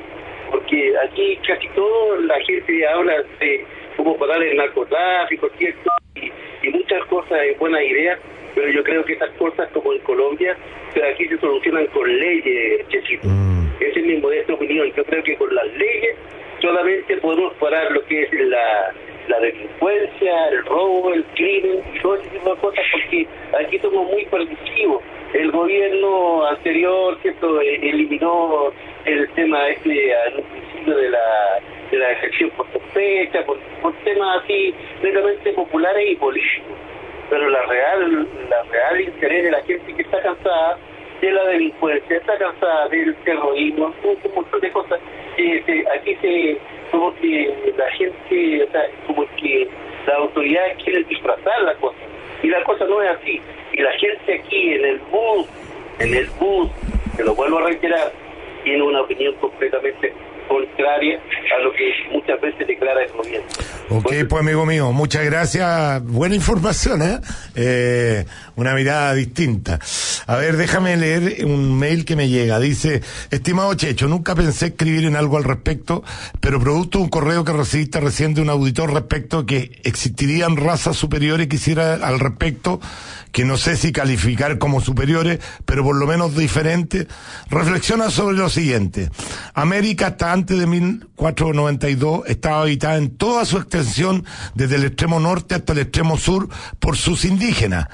Porque aquí casi todo la gente habla de cómo parar el narcotráfico, ¿cierto? Y, muchas cosas y buenas ideas, pero yo creo que esas cosas, como en Colombia, pero aquí se solucionan con leyes, Chechito. Esa es mi modesta opinión. Yo creo que con las leyes solamente podemos parar lo que es la, la delincuencia, el robo, el crimen y tipo de cosas, porque aquí somos muy permisivos. El gobierno anterior, ¿cierto?, Eh, eliminó el tema este al principio de la de la por sospecha, por, por temas así netamente populares y políticos. Pero la real, la real interés de la gente que está cansada de la delincuencia, está cansada del terrorismo, un, montón de cosas. que se- aquí se, como que la gente, o sea, como que las autoridades quieren disfrazar la cosa. Y la cosa no es así. Y la gente aquí en el bus, en el bus, te lo vuelvo a reiterar, tiene una opinión completamente contraria a lo que muchas veces declara el gobierno. Ok, pues amigo mío, muchas gracias. Buena información, ¿eh? Eh, Una mirada distinta. A ver, déjame leer un mail que me llega. Dice, estimado Checho, nunca pensé escribir en algo al respecto, pero producto de un correo que recibiste recién de un auditor respecto a que existirían razas superiores, quisiera al respecto, que no sé si calificar como superiores, pero por lo menos diferentes, reflexiona sobre lo siguiente. América hasta antes de 1492 estaba habitada en toda su extensión, desde el extremo norte hasta el extremo sur, por sus indígenas,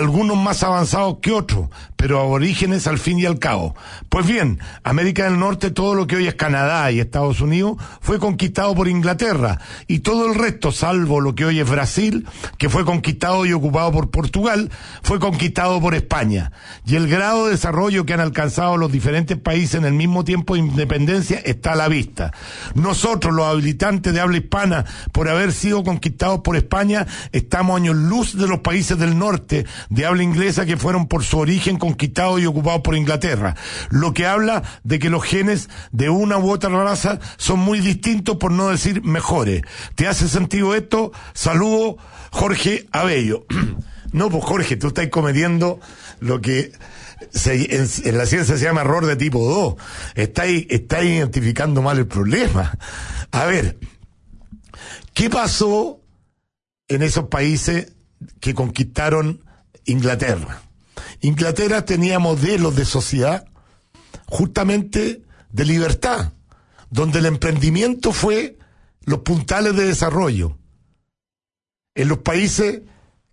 algunos más avanzados que otros, pero aborígenes al fin y al cabo. Pues bien, América del Norte, todo lo que hoy es Canadá y Estados Unidos, fue conquistado por Inglaterra, y todo el resto, salvo lo que hoy es Brasil, que fue conquistado y ocupado por Portugal, fue conquistado por España. Y el grado de desarrollo que han alcanzado los diferentes países en el mismo tiempo de independencia está a la vista. Nosotros, los habitantes de habla hispana, por haber sido conquistados por España, estamos años luz de los países del norte de habla inglesa que fueron por su origen conquistados y ocupados por Inglaterra. Lo que habla de que los genes de una u otra raza son muy distintos, por no decir mejores. ¿Te hace sentido esto? Saludo, Jorge Abello. [CLEARS THROAT] no, pues Jorge, tú estás cometiendo lo que en, la ciencia se llama error de tipo 2. Estáis, estáis identificando mal el problema. A ver, ¿qué pasó en esos países que conquistaron Inglaterra? Inglaterra tenía modelos de sociedad justamente de libertad, donde el emprendimiento fue los puntales de desarrollo. En los países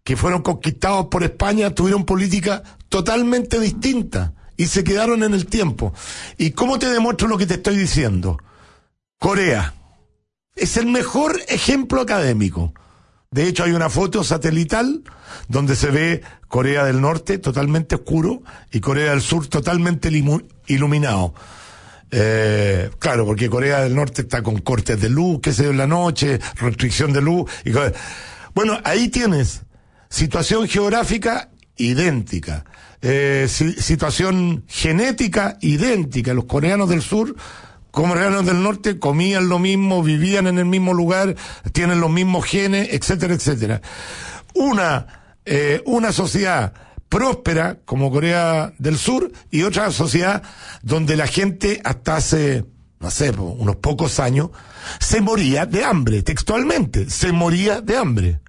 que fueron conquistados por España tuvieron políticas totalmente distintas y se quedaron en el tiempo. ¿Y cómo te demuestro lo que te estoy diciendo? Corea es el mejor ejemplo académico. De hecho, hay una foto satelital donde se ve Corea del Norte totalmente oscuro y Corea del Sur totalmente iluminado. Eh, claro, porque Corea del Norte está con cortes de luz, que se en la noche, restricción de luz. Y, bueno, ahí tienes situación geográfica idéntica, eh, si- situación genética idéntica. Los coreanos del sur, coreanos del norte, comían lo mismo, vivían en el mismo lugar, tienen los mismos genes, etcétera, etcétera. Una, eh, una sociedad próspera como Corea del Sur y otra sociedad donde la gente hasta hace, no sé, unos pocos años, se moría de hambre, textualmente, se moría de hambre.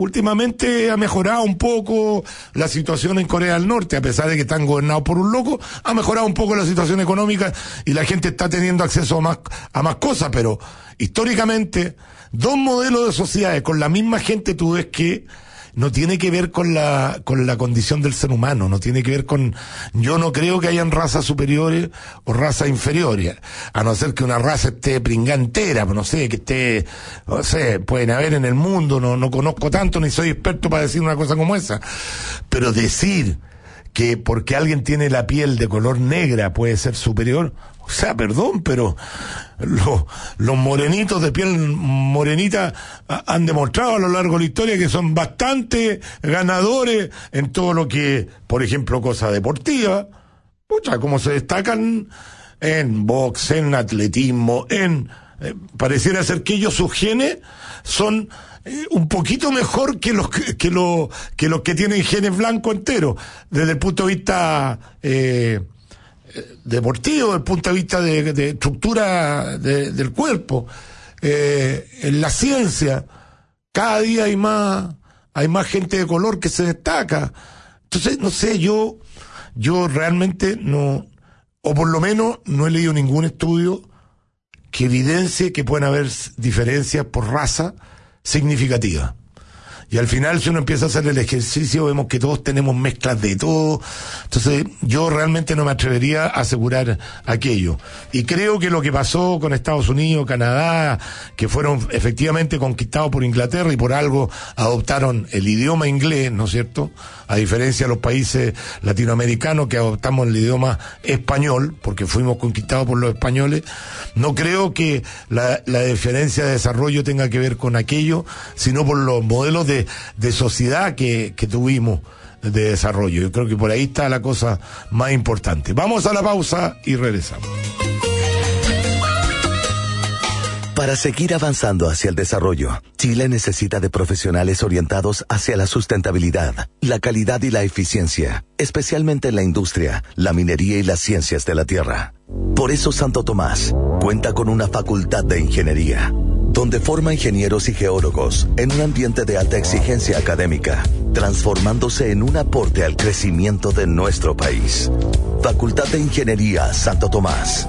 Últimamente ha mejorado un poco la situación en Corea del Norte, a pesar de que están gobernados por un loco, ha mejorado un poco la situación económica y la gente está teniendo acceso a más, a más cosas, pero históricamente, dos modelos de sociedades con la misma gente tú ves que no tiene que ver con la, con la condición del ser humano, no tiene que ver con, yo no creo que hayan razas superiores o razas inferiores, a no ser que una raza esté pringantera, no sé, que esté, no sé, pueden haber en el mundo, no, no conozco tanto ni soy experto para decir una cosa como esa, pero decir que porque alguien tiene la piel de color negra puede ser superior, o sea, perdón, pero los, morenitos de piel morenita ha- han demostrado a lo largo de la historia que son bastante ganadores en todo lo que, por ejemplo, cosa deportiva. Pucha, como se destacan en box, en atletismo, en... eh, pareciera ser que ellos sus genes son un poquito mejor que los que, lo- que los que tienen genes blanco entero, desde el punto de vista eh, deportivo, desde el punto de vista de, estructura de- del cuerpo. Eh, en la ciencia, cada día hay más, hay más gente de color que se destaca. Entonces, no sé, yo, yo realmente no, o por lo menos no he leído ningún estudio que evidencie que pueden haber diferencias por raza significativas. Y al final, si uno empieza a hacer el ejercicio, vemos que todos tenemos mezclas de todo. Entonces, yo realmente no me atrevería a asegurar aquello. Y creo que lo que pasó con Estados Unidos, Canadá, que fueron efectivamente conquistados por Inglaterra y por algo adoptaron el idioma inglés, ¿no es cierto? A diferencia de los países latinoamericanos que adoptamos el idioma español, porque fuimos conquistados por los españoles, no creo que la, diferencia de desarrollo tenga que ver con aquello, sino por los modelos de, de sociedad que, que tuvimos de desarrollo. Yo creo que por ahí está la cosa más importante. Vamos a la pausa y regresamos. Para seguir avanzando hacia el desarrollo, Chile necesita de profesionales orientados hacia la sustentabilidad, la calidad y la eficiencia, especialmente en la industria, la minería y las ciencias de la tierra. Por eso Santo Tomás cuenta con una facultad de ingeniería, donde forma ingenieros y geólogos en un ambiente de alta exigencia académica, transformándose en un aporte al crecimiento de nuestro país. Facultad de Ingeniería Santo Tomás,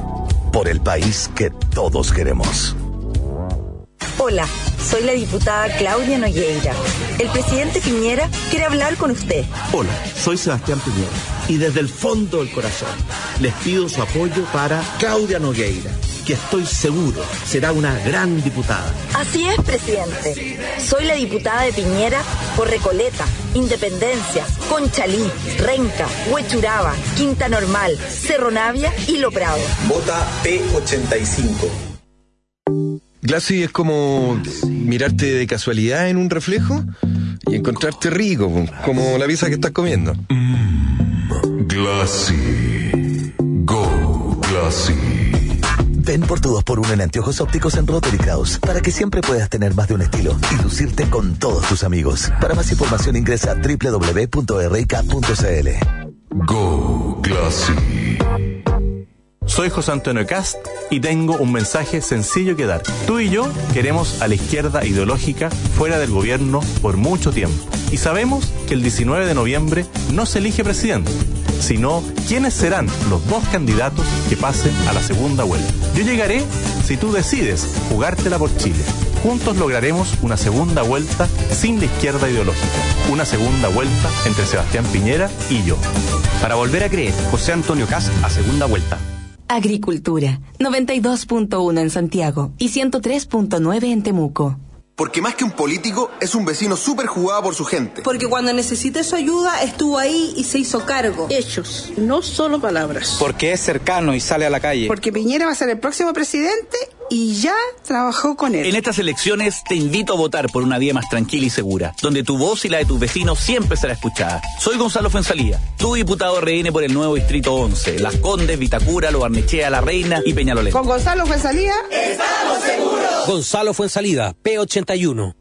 por el país que todos queremos. Hola, soy la diputada Claudia Nogueira. El presidente Piñera quiere hablar con usted. Hola, soy Sebastián Piñera y desde el fondo del corazón les pido su apoyo para Claudia Nogueira, que estoy seguro será una gran diputada. Así es, presidente. Soy la diputada de Piñera por Recoleta, Independencia, Conchalí, Renca, Huechuraba, Quinta Normal, Cerro Navia y Lo Prado. Vota P85. Glassy es como mirarte de casualidad en un reflejo y encontrarte rico, como la pizza que estás comiendo. Glassy. Go Glassy. Ven por tu 2x1 en anteojos ópticos en Rotary para que siempre puedas tener más de un estilo y lucirte con todos tus amigos. Para más información ingresa a www.rk.cl. Go Glassy. Soy José Antonio Cast y tengo un mensaje sencillo que dar. Tú y yo queremos a la izquierda ideológica fuera del gobierno por mucho tiempo. Y sabemos que el 19 de noviembre no se elige presidente, sino quiénes serán los dos candidatos que pasen a la segunda vuelta. Yo llegaré si tú decides jugártela por Chile. Juntos lograremos una segunda vuelta sin la izquierda ideológica. Una segunda vuelta entre Sebastián Piñera y yo. Para volver a creer, José Antonio Cast a segunda vuelta. Agricultura, 92.1 en Santiago y 103.9 en Temuco. Porque más que un político, es un vecino súper jugado por su gente. Porque cuando necesité su ayuda, estuvo ahí y se hizo cargo. Hechos, no solo palabras. Porque es cercano y sale a la calle. Porque Piñera va a ser el próximo presidente y ya trabajó con él. En estas elecciones te invito a votar por una vía más tranquila y segura, donde tu voz y la de tus vecinos siempre será escuchada. Soy Gonzalo Fuensalía, tu diputado RN por el nuevo Distrito 11, Las Condes, Vitacura, Lo Barnechea, La Reina y Peñalolén. Con Gonzalo Fuensalía, ¡estamos seguros! Gonzalo Fuensalida, P81.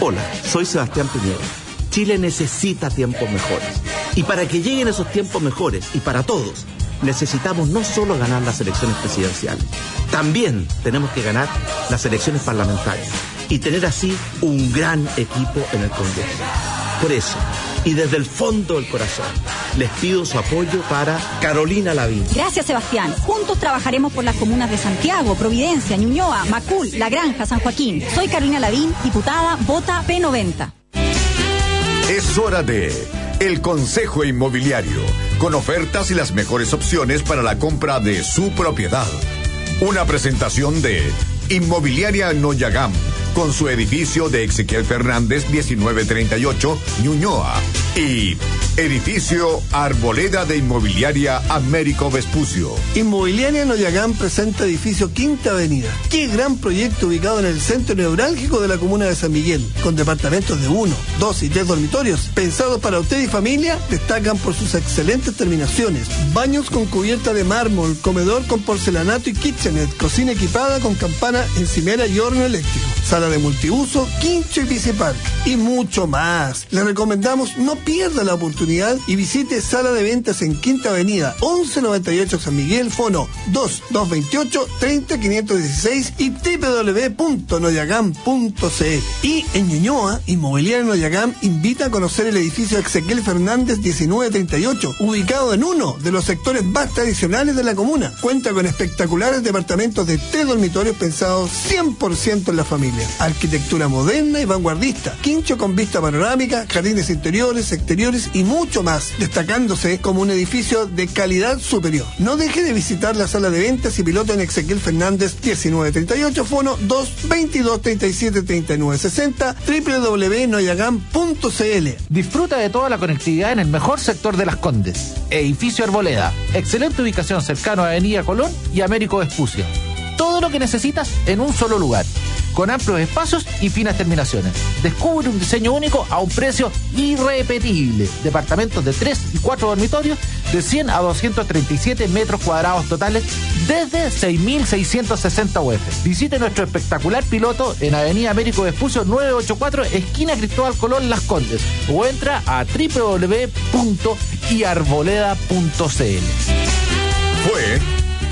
Hola, soy Sebastián Piñera. Chile necesita tiempos mejores. Y para que lleguen esos tiempos mejores, y para todos, necesitamos no solo ganar las elecciones presidenciales, también tenemos que ganar las elecciones parlamentarias y tener así un gran equipo en el Congreso. Por eso, y desde el fondo del corazón, les pido su apoyo para Carolina Lavín. Gracias, Sebastián. Juntos trabajaremos por las comunas de Santiago, Providencia, Ñuñoa, Macul, La Granja, San Joaquín. Soy Carolina Lavín, diputada, vota P90. Es hora de El Consejo Inmobiliario, con ofertas y las mejores opciones para la compra de su propiedad. Una presentación de Inmobiliaria Noyagam, con su edificio de Ezequiel Fernández 1938, Ñuñoa. Y edificio Arboleda de Inmobiliaria Américo Vespucio. Inmobiliaria Noyagán presenta edificio Quinta Avenida. Qué gran proyecto ubicado en el centro neurálgico de la comuna de San Miguel, con departamentos de uno, dos y tres dormitorios, pensados para usted y familia, destacan por sus excelentes terminaciones. Baños con cubierta de mármol, comedor con porcelanato y kitchenet, cocina equipada con campana encimera y horno eléctrico, sala de multiuso, quincho y bicipark y mucho más. Le recomendamos no pierda la oportunidad y visite Sala de Ventas en Quinta Avenida, 1198 San Miguel, Fono 2228 30516 y www.noyagam.cl. Y en Ñuñoa, Inmobiliaria Noyagam invita a conocer el edificio Ezequiel Fernández 1938, ubicado en uno de los sectores más tradicionales de la comuna. Cuenta con espectaculares departamentos de tres dormitorios pensados 100% en la familia. Arquitectura moderna y vanguardista, quincho con vista panorámica, jardines interiores, exteriores y mucho más, destacándose como un edificio de calidad superior. No deje de visitar la sala de ventas y piloto en Ezequiel Fernández 1938, fono 222 37 39 60, www.noyagam.cl. Disfruta de toda la conectividad en el mejor sector de Las Condes. Edificio Arboleda. Excelente ubicación cercano a Avenida Colón y Américo Vespucio. Todo lo que necesitas en un solo lugar con amplios espacios y finas terminaciones. Descubre un diseño único a un precio irrepetible. Departamentos de 3 y 4 dormitorios de 100 a 237 metros cuadrados totales desde 6.660 UF. Visite nuestro espectacular piloto en Avenida Américo Vespucio 984, esquina Cristóbal Colón Las Condes o entra a www.iarboleda.cl. Fue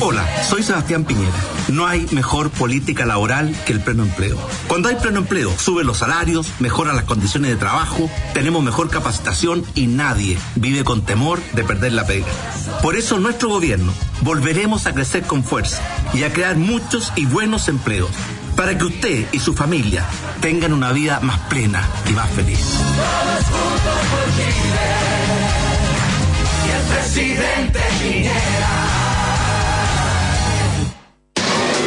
Hola, soy Sebastián Piñera. No hay mejor política laboral que el pleno empleo. Cuando hay pleno empleo, suben los salarios, mejoran las condiciones de trabajo, tenemos mejor capacitación y nadie vive con temor de perder la pega. Por eso nuestro gobierno volveremos a crecer con fuerza y a crear muchos y buenos empleos para que usted y su familia tengan una vida más plena y más feliz. Y el presidente Piñera.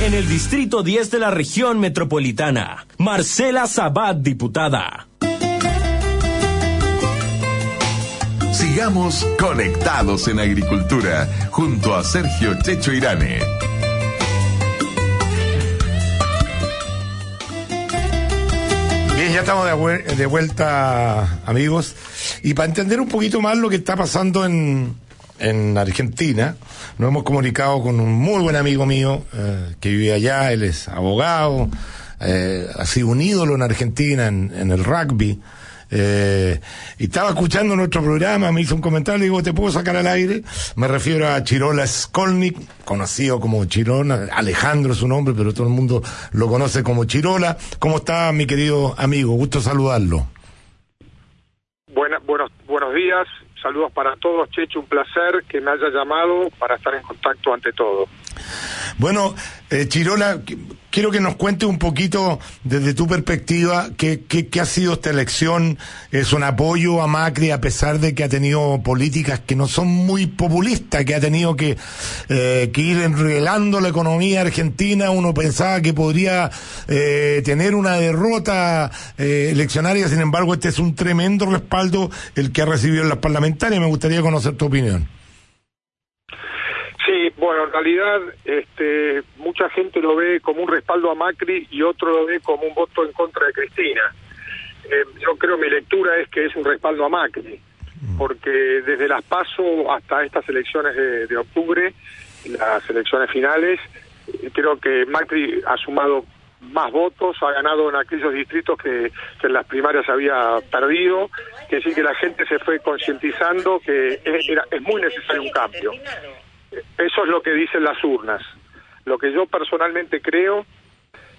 En el Distrito 10 de la región metropolitana, Marcela Sabat, diputada. Sigamos conectados en agricultura junto a Sergio Checho Irane. Bien, ya estamos de, vue- de vuelta, amigos. Y para entender un poquito más lo que está pasando en, en Argentina, nos hemos comunicado con un muy buen amigo mío eh, que vive allá, él es abogado, eh, ha sido un ídolo en Argentina en, en el rugby. Eh, y estaba escuchando nuestro programa, me hizo un comentario, le digo, ¿te puedo sacar al aire? Me refiero a Chirola Skolnik, conocido como Chirona, Alejandro es su nombre, pero todo el mundo lo conoce como Chirola. ¿Cómo está mi querido amigo? Gusto saludarlo. Buena- buenos, buenos días, saludos para todos, Checho, un placer que me haya llamado para estar en contacto ante todo. Bueno, eh, Chirola, quiero que nos cuente un poquito desde tu perspectiva qué, ha sido esta elección. Es un apoyo a Macri a pesar de que ha tenido políticas que no son muy populistas, que ha tenido que, eh, ir enrielando la economía argentina. Uno pensaba que podría eh, tener una derrota eh, eleccionaria, sin embargo, este es un tremendo respaldo el que ha recibido en las parlamentarias. Me gustaría conocer tu opinión. Sí, bueno, en realidad este, mucha gente lo ve como un respaldo a Macri y otro lo ve como un voto en contra de Cristina. Eh, yo creo mi lectura es que es un respaldo a Macri, porque desde las PASO hasta estas elecciones de, octubre, las elecciones finales, eh, creo que Macri ha sumado más votos, ha ganado en aquellos distritos que, que en las primarias había perdido, que decir que la gente se fue concientizando que es, era- es muy necesario un cambio. Eso es lo que dicen las urnas. Lo que yo personalmente creo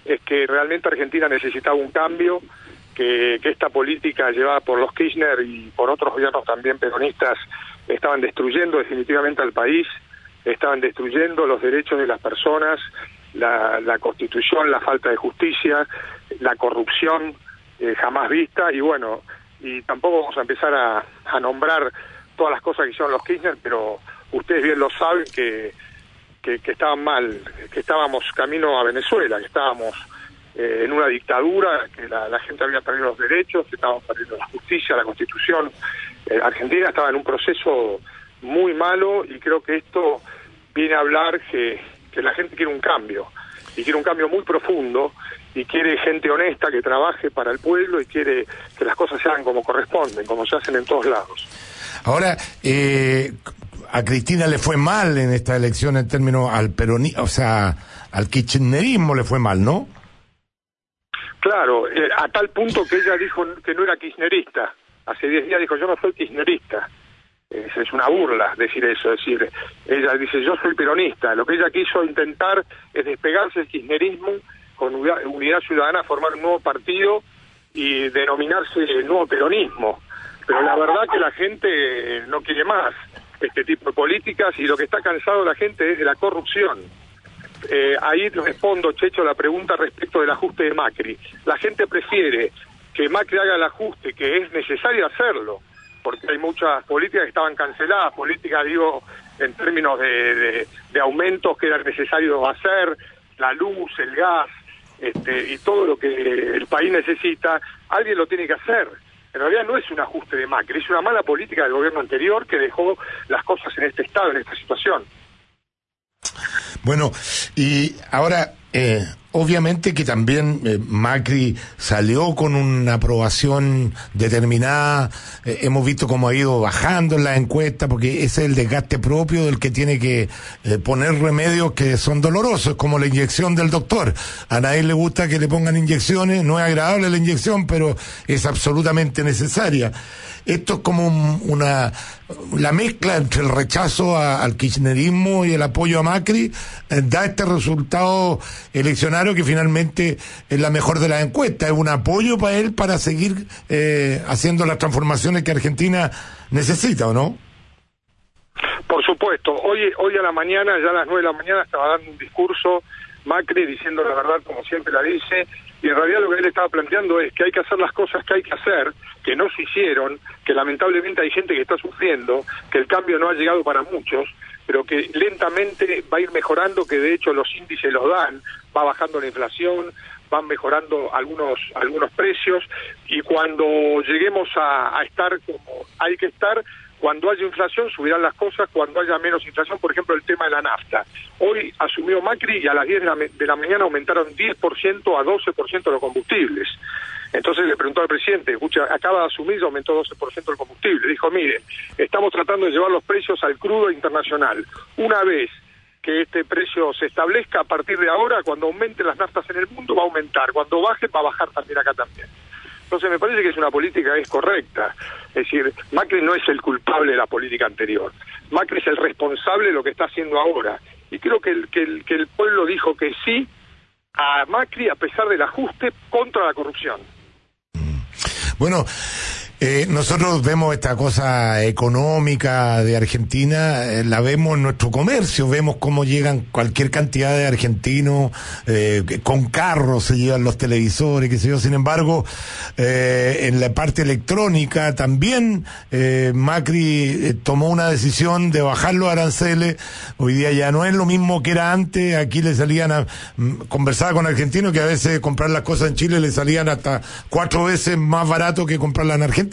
es que realmente Argentina necesitaba un cambio, que, que esta política llevada por los Kirchner y por otros gobiernos también peronistas estaban destruyendo definitivamente al país, estaban destruyendo los derechos de las personas, la, la constitución, la falta de justicia, la corrupción eh, jamás vista. Y bueno, y tampoco vamos a empezar a, a nombrar todas las cosas que hicieron los Kirchner, pero ustedes bien lo saben que, que, que estaban mal, que estábamos camino a Venezuela, que estábamos eh, en una dictadura, que la, gente había perdido los derechos, que estábamos perdiendo la justicia, la constitución. Eh, Argentina estaba en un proceso muy malo y creo que esto viene a hablar que, que la gente quiere un cambio, y quiere un cambio muy profundo, y quiere gente honesta que trabaje para el pueblo y quiere que las cosas se hagan como corresponden, como se hacen en todos lados. Ahora, eh, a Cristina le fue mal en esta elección en términos al peronismo, o sea, al kirchnerismo le fue mal, ¿no? Claro, eh, a tal punto que ella dijo que no era kirchnerista. Hace 10 días dijo, yo no soy kirchnerista. Es, una burla decir eso, es decir, ella dice, yo soy peronista. Lo que ella quiso intentar es despegarse del kirchnerismo con Unidad Ciudadana, formar un nuevo partido y denominarse el nuevo peronismo. Pero la verdad que la gente no quiere más este tipo de políticas y lo que está cansado la gente es de la corrupción. eh, ahí respondo, Checho, la pregunta respecto del ajuste de Macri. La gente prefiere que Macri haga el ajuste, que es necesario hacerlo, porque hay muchas políticas que estaban canceladas, políticas, digo, en términos de, de, de aumentos que era necesario hacer, la luz, el gas, este, y todo lo que el país necesita, alguien lo tiene que hacer. En realidad no es un ajuste de Macri, es una mala política del gobierno anterior que dejó las cosas en este estado, en esta situación. Bueno, y ahora, eh, obviamente que también eh, Macri salió con una aprobación determinada, eh, hemos visto cómo ha ido bajando en la encuesta, porque ese es el desgaste propio del que tiene que eh, poner remedios que son dolorosos, como la inyección del doctor. A nadie le gusta que le pongan inyecciones, no es agradable la inyección, pero es absolutamente necesaria. Esto es como un- una la mezcla entre el rechazo a- al kirchnerismo y el apoyo a Macri eh, da este resultado eleccionario que finalmente es la mejor de las encuestas. Es un apoyo para él para seguir eh, haciendo las transformaciones que Argentina necesita, ¿o no? Por supuesto, hoy, hoy a la mañana, ya a las nueve de la mañana, estaba dando un discurso Macri diciendo la verdad como siempre la dice, y en realidad lo que él estaba planteando es que hay que hacer las cosas que hay que hacer, que no se hicieron, que lamentablemente hay gente que está sufriendo, que el cambio no ha llegado para muchos, pero que lentamente va a ir mejorando, que de hecho los índices los dan, va bajando la inflación, van mejorando algunos algunos precios y cuando lleguemos a, a estar como hay que estar, cuando haya inflación subirán las cosas, cuando haya menos inflación, por ejemplo, el tema de la nafta. Hoy asumió Macri y a las 10 de la, de la mañana aumentaron 10% a 12% los combustibles. Entonces le preguntó al presidente, escucha, acaba de asumir y aumentó 12% el combustible. Dijo, mire, estamos tratando de llevar los precios al crudo internacional. Una vez que este precio se establezca, a partir de ahora, cuando aumenten las naftas en el mundo, va a aumentar. Cuando baje, va a bajar también acá también. Entonces me parece que es una política es correcta. Es decir, Macri no es el culpable de la política anterior. Macri es el responsable de lo que está haciendo ahora. Y creo que el, que el, que el pueblo dijo que sí a Macri a pesar del ajuste contra la corrupción. Bueno, eh, nosotros vemos esta cosa económica de Argentina, eh, la vemos en nuestro comercio, vemos cómo llegan cualquier cantidad de argentinos eh, con carros, se llevan los televisores, qué sé yo. Sin embargo, eh, en la parte electrónica también eh, Macri tomó una decisión de bajar los aranceles. Hoy día ya no es lo mismo que era antes. Aquí le salían a mm, conversaba con argentinos que a veces comprar las cosas en Chile le salían hasta cuatro veces más barato que comprarlas en Argentina.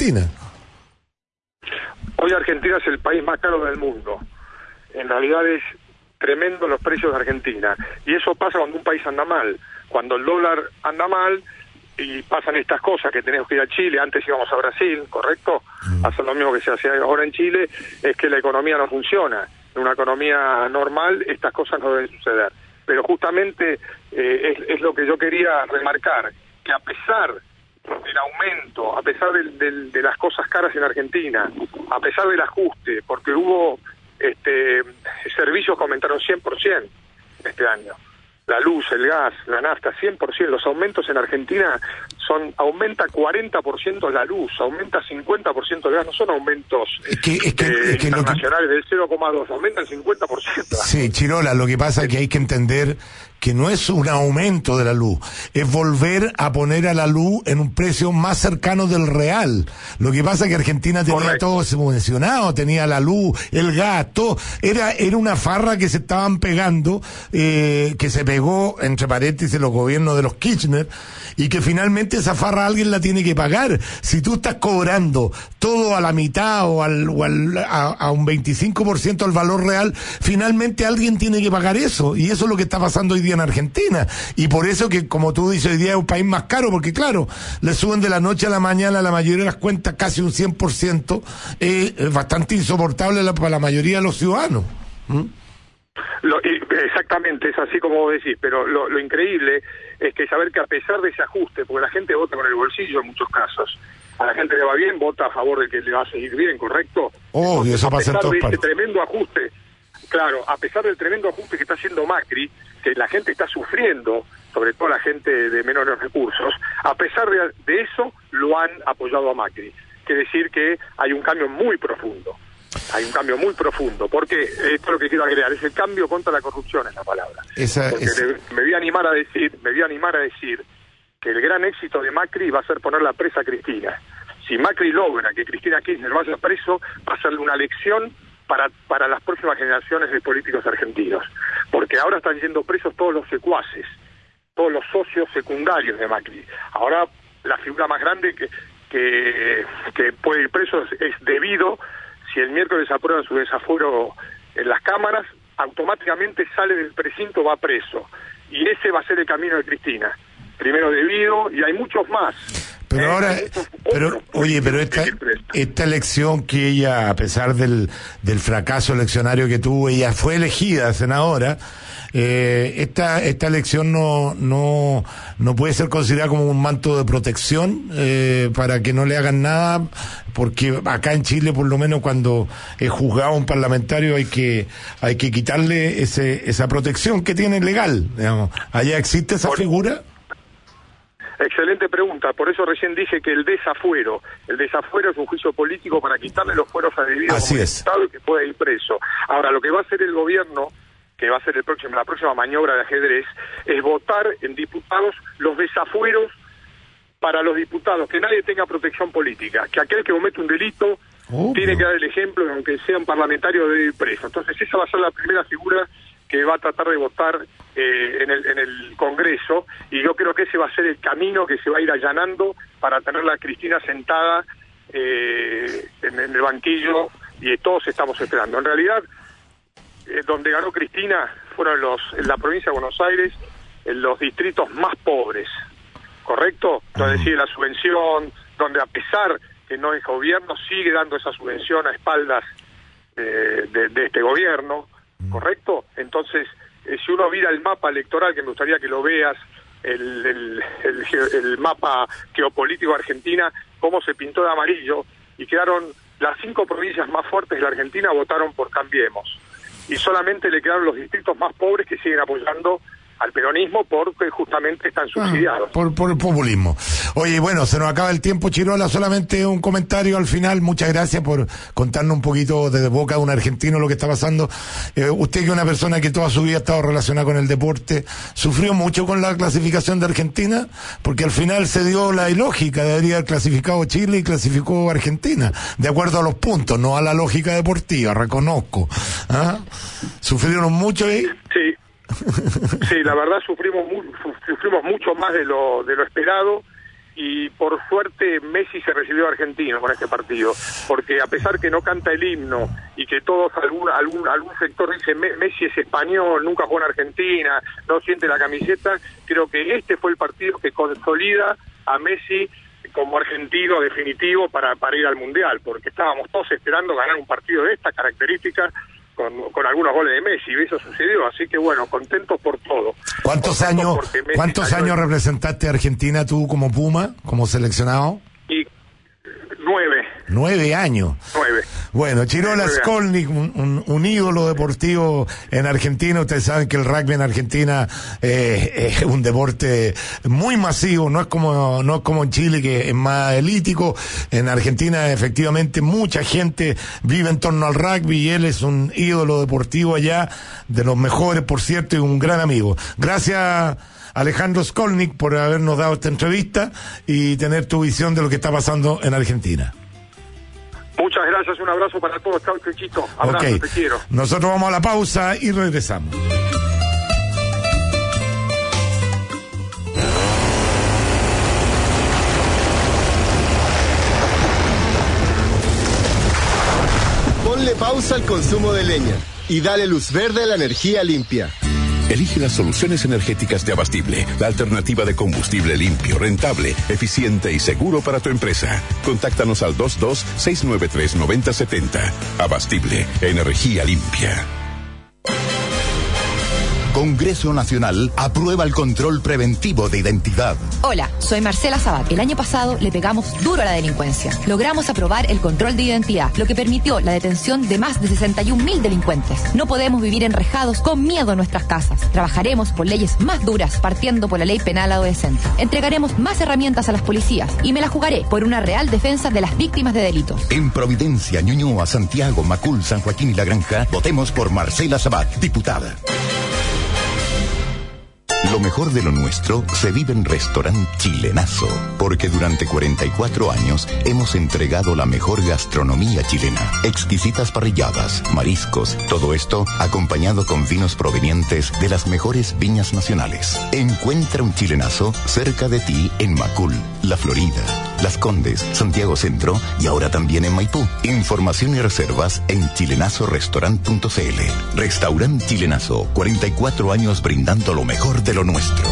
Hoy Argentina es el país más caro del mundo. En realidad es tremendo los precios de Argentina. Y eso pasa cuando un país anda mal. Cuando el dólar anda mal y pasan estas cosas, que tenemos que ir a Chile, antes íbamos a Brasil, ¿correcto? Hacer lo mismo que se hace ahora en Chile, es que la economía no funciona. En una economía normal estas cosas no deben suceder. Pero justamente eh, es, es lo que yo quería remarcar, que a pesar del aumento, a pesar del- del- de las cosas caras en Argentina, a pesar del ajuste, porque hubo este, servicios que aumentaron 100% este año. La luz, el gas, la nafta, 100%. Los aumentos en Argentina son aumenta 40% la luz, aumenta 50% el gas. No son aumentos Es que, es que, eh, es que lo que- internacionales del 0,2, aumentan 50%. Sí, Chirola, lo que pasa es que hay que entender que no es un aumento de la luz, es volver a poner a la luz en un precio más cercano del real. Lo que pasa es que Argentina tenía todo subvencionado, tenía la luz, el gas, todo. Era, era una farra que se estaban pegando, eh, que se pegó, entre paréntesis, los gobiernos de los Kirchner, y que finalmente esa farra alguien la tiene que pagar. Si tú estás cobrando todo a la mitad o, al, o al- a, a un 25% al valor real, finalmente alguien tiene que pagar eso. Y eso es lo que está pasando hoy día en Argentina. Y por eso que, como tú dices, hoy día es un país más caro, porque claro, le suben de la noche a la mañana la mayoría de las cuentas casi un 100%, eh, es bastante insoportable la- para la mayoría de los ciudadanos. ¿Mm? Lo- exactamente, es así como vos decís, pero lo, lo increíble es que saber que a pesar de ese ajuste, porque la gente vota con el bolsillo en muchos casos, a la gente le va bien, vota a favor de que le va a seguir bien, ¿correcto? Oh, y eso a pasa en pesar todas de ese partes. tremendo ajuste, claro, a pesar del tremendo ajuste que está haciendo Macri, que la gente está sufriendo, sobre todo la gente de menores recursos, a pesar de, de eso lo han apoyado a Macri. Quiere decir que hay un cambio muy profundo. Hay un cambio muy profundo, porque esto es lo que quiero agregar, es el cambio contra la corrupción es la palabra. Esa, Porque esa- me voy a animar a decir, me voy a animar a decir que el gran éxito de Macri va a ser poner la presa a Cristina. Si Macri logra que Cristina Kirchner vaya preso, va a ser una lección para, para las próximas generaciones de políticos argentinos. Porque ahora están yendo presos todos los secuaces, todos los socios secundarios de Macri. Ahora la figura más grande que, que, puede ir preso es, es debido, si el miércoles aprueban su desafuero en las cámaras, automáticamente sale del precinto, va preso. Y ese va a ser el camino de Cristina. Primero debido, y hay muchos más. Pero ahora, pero oye, pero esta, esta elección que ella, a pesar del, del fracaso eleccionario que tuvo, ella fue elegida senadora. Eh, esta esta elección no no no puede ser considerada como un manto de protección eh, para que no le hagan nada porque acá en Chile por lo menos cuando es juzgado un parlamentario hay que hay que quitarle ese esa protección que tiene legal digamos. allá existe esa figura Excelente pregunta, por eso recién dije que el desafuero, el desafuero es un juicio político para quitarle los fueros a debido Así como es. diputado y que pueda ir preso. Ahora, lo que va a hacer el gobierno, que va a ser el próximo, la próxima maniobra de ajedrez, es votar en diputados los desafueros para los diputados, que nadie tenga protección política, que aquel que comete un delito tiene que dar el ejemplo, aunque sea un parlamentario, debe ir preso. Entonces, esa va a ser la primera figura que va a tratar de votar eh, en, el, en el Congreso y yo creo que ese va a ser el camino que se va a ir allanando para tenerla a Cristina sentada eh, en, en el banquillo y todos estamos esperando. En realidad, eh, donde ganó Cristina fueron los en la provincia de Buenos Aires, en los distritos más pobres, ¿correcto? Donde sigue la subvención, donde a pesar que no es gobierno, sigue dando esa subvención a espaldas eh, de, de este gobierno, ¿correcto? Entonces, eh, si uno mira el mapa electoral, que me gustaría que lo veas, el, el, el el mapa geopolítico de Argentina, cómo se pintó de amarillo, y quedaron las cinco provincias más fuertes de la Argentina votaron por Cambiemos. Y solamente le quedaron los distritos más pobres que siguen apoyando al peronismo porque justamente están subsidiados. por, por el populismo. Oye, bueno, se nos acaba el tiempo, Chirola. Solamente un comentario al final. Muchas gracias por contarnos un poquito de boca de un argentino lo que está pasando. Eh, usted que es una persona que toda su vida ha estado relacionada con el deporte, ¿sufrió mucho con la clasificación de Argentina? Porque al final se dio la ilógica. Debería haber clasificado Chile y clasificó Argentina. De acuerdo a los puntos, no a la lógica deportiva, reconozco. ¿Ah? ¿Sufrieron mucho ahí? Sí, sí, la verdad sufrimos sufrimos mucho más de lo de lo esperado y por suerte Messi se recibió argentino con este partido, porque a pesar que no canta el himno y que todos algún algún algún sector dice "Me- Messi es español, nunca jugó en Argentina, no siente la camiseta, creo que este fue el partido que consolida a Messi como argentino definitivo para, para ir al mundial, porque estábamos todos esperando ganar un partido de esta característica con, con algunos goles de Messi, y eso sucedió, así que bueno, contentos por todo. ¿Cuántos años, cuántos años representaste a Argentina tú como Puma, como seleccionado? Y nueve, Nueve años. nueve. Bueno, Chirola. Skolnik, un, un- un ídolo deportivo en Argentina. Ustedes saben que el rugby en Argentina eh, es un deporte muy masivo, no es como no es como en Chile que es más elítico. En Argentina efectivamente mucha gente vive en torno al rugby y él es un ídolo deportivo allá, de los mejores, por cierto, y un gran amigo. Gracias. Alejandro Skolnik por habernos dado esta entrevista y tener tu visión de lo que está pasando en Argentina. Muchas gracias, un abrazo para todos, chao, Chiquito. Abrazo, te quiero. Nosotros vamos a la pausa y regresamos. Ponle pausa al consumo de leña y dale luz verde a la energía limpia. Elige las soluciones energéticas de Abastible, la alternativa de combustible limpio, rentable, eficiente y seguro para tu empresa. Contáctanos al 22-693-9070. Abastible, energía limpia. Congreso Nacional aprueba el control preventivo de identidad. Hola, soy Marcela Sabat. El año pasado le pegamos duro a la delincuencia. Logramos aprobar el control de identidad, lo que permitió la detención de más de 61 mil delincuentes. No podemos vivir enrejados con miedo en nuestras casas. Trabajaremos por leyes más duras, partiendo por la ley penal adolescente. Entregaremos más herramientas a las policías y me la jugaré por una real defensa de las víctimas de delitos. En Providencia, Ñuñoa, Santiago, Macul, San Joaquín y La Granja, votemos por Marcela Sabat, diputada. Lo mejor de lo nuestro se vive en Restaurant Chilenazo, porque durante 44 años hemos entregado la mejor gastronomía chilena. Exquisitas parrilladas, mariscos, todo esto acompañado con vinos provenientes de las mejores viñas nacionales. Encuentra un chilenazo cerca de ti en Macul, La Florida, Las Condes, Santiago Centro y ahora también en Maipú. Información y reservas en chilenazorestaurant.cl. Restaurant Chilenazo, 44 años brindando lo mejor de lo nuestro.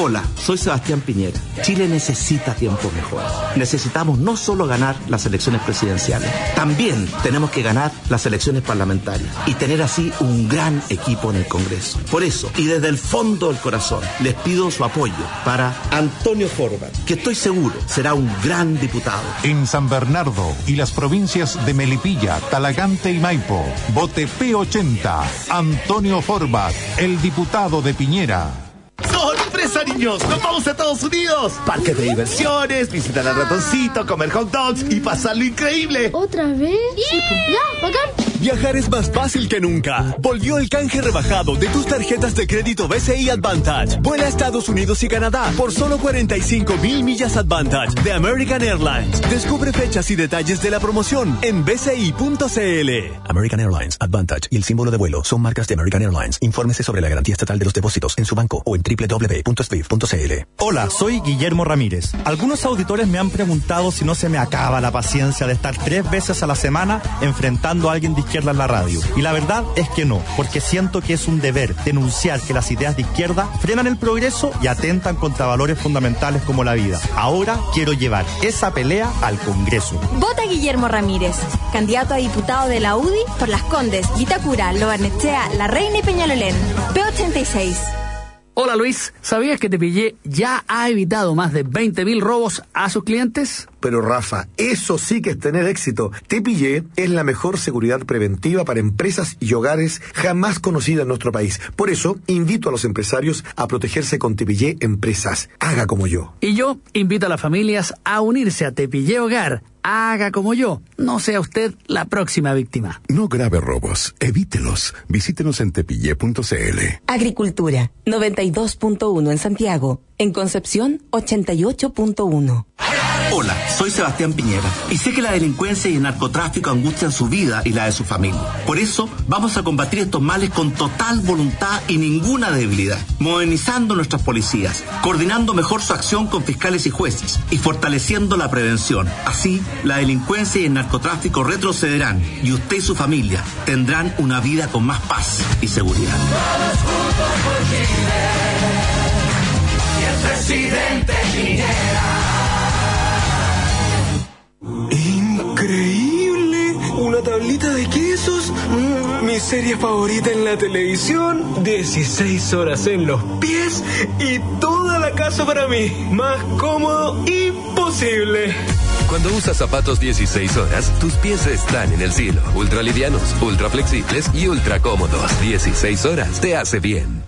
Hola, soy Sebastián Piñera. Chile necesita tiempos mejores. Necesitamos no solo ganar las elecciones presidenciales, también tenemos que ganar las elecciones parlamentarias y tener así un gran equipo en el Congreso. Por eso, y desde el fondo del corazón, les pido su apoyo para Antonio Forbat, que estoy seguro será un gran diputado. En San Bernardo y las provincias de Melipilla, Talagante y Maipo, vote P80, Antonio Forbat, el diputado de Piñera. ¡Sorpresa, niños! ¡Nos vamos a Estados Unidos! Parques de diversiones, visitar al ratoncito, comer hot dogs y pasarlo increíble. ¿Otra vez? ¡Ya, bacán! Viajar es más fácil que nunca. Volvió el canje rebajado de tus tarjetas de crédito BCI Advantage. Vuela a Estados Unidos y Canadá por solo 45 mil millas Advantage de American Airlines. Descubre fechas y detalles de la promoción en bci.cl. American Airlines, Advantage y el símbolo de vuelo son marcas de American Airlines. Infórmese sobre la garantía estatal de los depósitos en su banco o en www.swift.cl. Hola, soy Guillermo Ramírez. Algunos auditores me han preguntado si no se me acaba la paciencia de estar tres veces a la semana enfrentando a alguien de izquierda en la radio. Y la verdad es que no, porque siento que es un deber denunciar que las ideas de izquierda frenan el progreso y atentan contra valores fundamentales como la vida. Ahora quiero llevar esa pelea al Congreso. Vota Guillermo Ramírez, candidato a diputado de la UDI por Las Condes, Vitacura, Lobarnechea, La Reina y Peñalolén. P86. Hola Luis, ¿sabías que Tepillé ya ha evitado más de 20.000 robos a sus clientes? Pero Rafa, eso sí que es tener éxito. Tepillé es la mejor seguridad preventiva para empresas y hogares jamás conocida en nuestro país. Por eso, invito a los empresarios a protegerse con Tepillé Empresas. Haga como yo. Y yo invito a las familias a unirse a Tepillé Hogar. Haga como yo. No sea usted la próxima víctima. No grave robos. Evítelos. Visítenos en tepillé.cl. Agricultura 92.1 en Santiago. En Concepción 88.1. Hola, soy Sebastián Piñera y sé que la delincuencia y el narcotráfico angustian su vida y la de su familia. Por eso vamos a combatir estos males con total voluntad y ninguna debilidad, modernizando nuestras policías, coordinando mejor su acción con fiscales y jueces y fortaleciendo la prevención. Así, la delincuencia y el narcotráfico retrocederán y usted y su familia tendrán una vida con más paz y seguridad. Y el presidente Piñera. Increíble. Una tablita de quesos. Mm, mi serie favorita en la televisión. 16 horas en los pies y toda la casa para mí. Más cómodo imposible. Cuando usas zapatos 16 horas, tus pies están en el cielo. Ultra livianos, ultra flexibles y ultra cómodos. 16 horas te hace bien.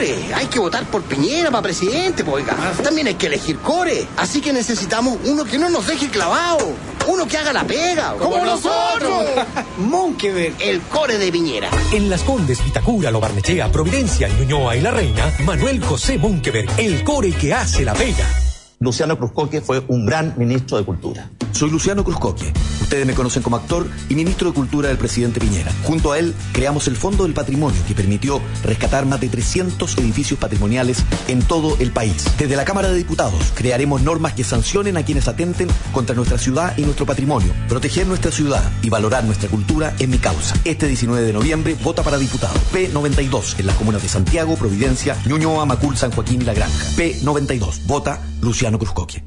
Hay que votar por Piñera para presidente, oiga. También hay que elegir core. Así que necesitamos uno que no nos deje clavado. Uno que haga la pega. ¡Como nosotros! [LAUGHS] Monkeberg, el core de Piñera. En Las Condes, Vitacura, Lo Barnechea, Providencia, Ñuñoa y La Reina, Manuel José Monkeberg, el core que hace la pega. Luciano Cruzcoque fue un gran ministro de Cultura. Soy Luciano Cruzcoque. Ustedes me conocen como actor y ministro de Cultura del presidente Piñera. Junto a él, creamos el Fondo del Patrimonio que permitió rescatar más de 300 edificios patrimoniales en todo el país. Desde la Cámara de Diputados, crearemos normas que sancionen a quienes atenten contra nuestra ciudad y nuestro patrimonio. Proteger nuestra ciudad y valorar nuestra cultura es mi causa. Este 19 de noviembre, vota para diputado. P92 en las comunas de Santiago, Providencia, Ñuñoa, Macul, San Joaquín y La Granja. P92. Vota Luciano Cruzcoque.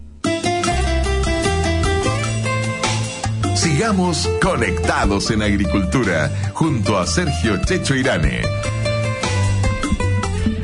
Sigamos conectados en agricultura junto a Sergio Checho Irane.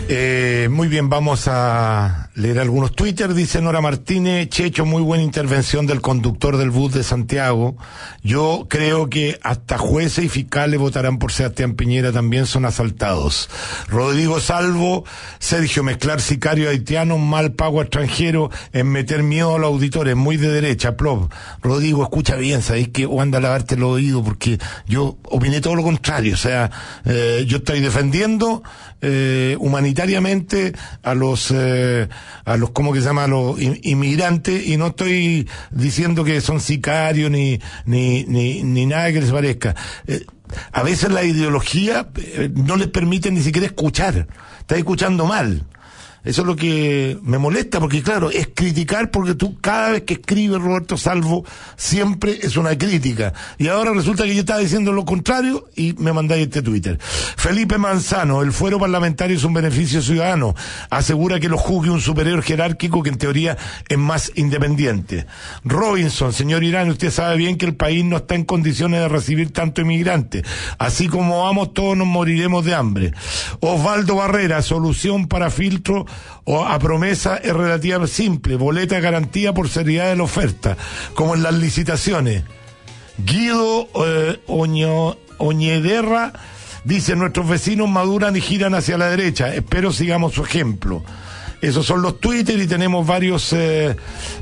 Eh, muy bien, vamos a leer algunos Twitter. Dice Nora Martínez, Checho, muy buena intervención del conductor del bus de Santiago. Yo creo que hasta jueces y fiscales votarán por Sebastián Piñera, también son asaltados. Rodrigo Salvo, Sergio, mezclar sicario haitiano, mal pago extranjero, en meter miedo a los auditores, muy de derecha, plop. Rodrigo, escucha bien, sabéis que o anda a lavarte el oído, porque yo opiné todo lo contrario, o sea, eh, yo estoy defendiendo eh, humanitariamente a los eh, a los cómo que se llama a los inmigrantes y no estoy diciendo que son sicarios ni ni ni, nada que les parezca. Eh, a veces la ideología eh, no les permite ni siquiera escuchar. Está escuchando mal eso es lo que me molesta, porque claro, es criticar porque tú cada vez que escribe Roberto Salvo siempre es una crítica. Y ahora resulta que yo estaba diciendo lo contrario y me mandáis este Twitter. Felipe Manzano, el fuero parlamentario es un beneficio ciudadano. Asegura que lo juzgue un superior jerárquico que en teoría es más independiente. Robinson, señor Irán, usted sabe bien que el país no está en condiciones de recibir tanto inmigrante. Así como vamos, todos nos moriremos de hambre. Osvaldo Barrera, solución para filtro o a promesa es relativa simple, boleta garantía por seriedad de la oferta, como en las licitaciones. Guido eh, Oñederra dice, nuestros vecinos maduran y giran hacia la derecha, espero sigamos su ejemplo. Esos son los Twitter y tenemos varios eh,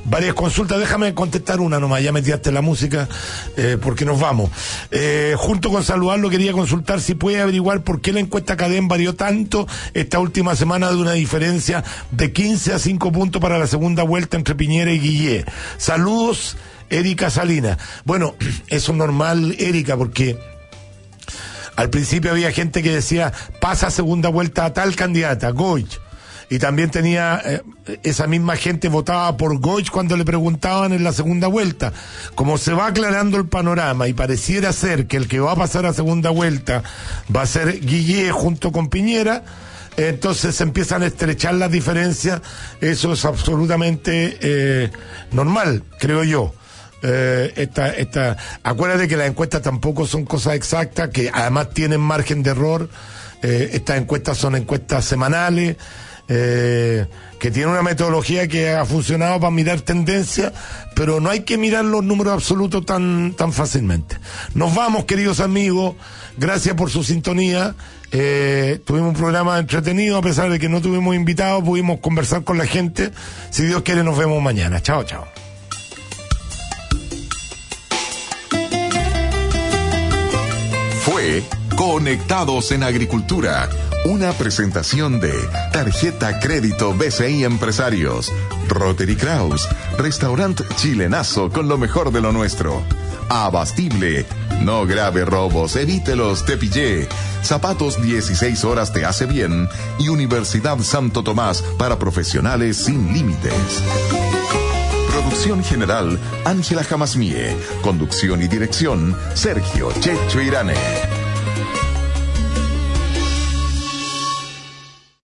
varias consultas. Déjame contestar una nomás, ya metiste la música eh, porque nos vamos. Eh, junto con saludarlo quería consultar si puede averiguar por qué la encuesta Cadem varió tanto esta última semana de una diferencia de 15 a 5 puntos para la segunda vuelta entre Piñera y Guillé. Saludos, Erika Salina. Bueno, [CLEARS THROAT] eso es normal, Erika, porque al principio había gente que decía pasa segunda vuelta a tal candidata, Goich y también tenía eh, esa misma gente votaba por Goich cuando le preguntaban en la segunda vuelta. Como se va aclarando el panorama y pareciera ser que el que va a pasar a segunda vuelta va a ser Guillé junto con Piñera, entonces se empiezan a estrechar las diferencias. Eso es absolutamente eh, normal, creo yo. Eh, esta, acuérdate que las encuestas tampoco son cosas exactas, que además tienen margen de error. Eh, estas encuestas son encuestas semanales eh, que tiene una metodología que ha funcionado para mirar tendencias, pero no hay que mirar los números absolutos tan, tan fácilmente. Nos vamos, queridos amigos, gracias por su sintonía. Eh, tuvimos un programa entretenido, a pesar de que no tuvimos invitados, pudimos conversar con la gente. Si Dios quiere, nos vemos mañana. Chao, chao. Fue Conectados en Agricultura una presentación de Tarjeta Crédito BCI Empresarios, Rotary Kraus, Restaurant Chilenazo con lo mejor de lo nuestro. Abastible, no grave robos, evítelos, te pillé. Zapatos 16 horas te hace bien y Universidad Santo Tomás para profesionales sin límites. Producción general, Ángela Jamasmie. Conducción y dirección, Sergio Checho Irane.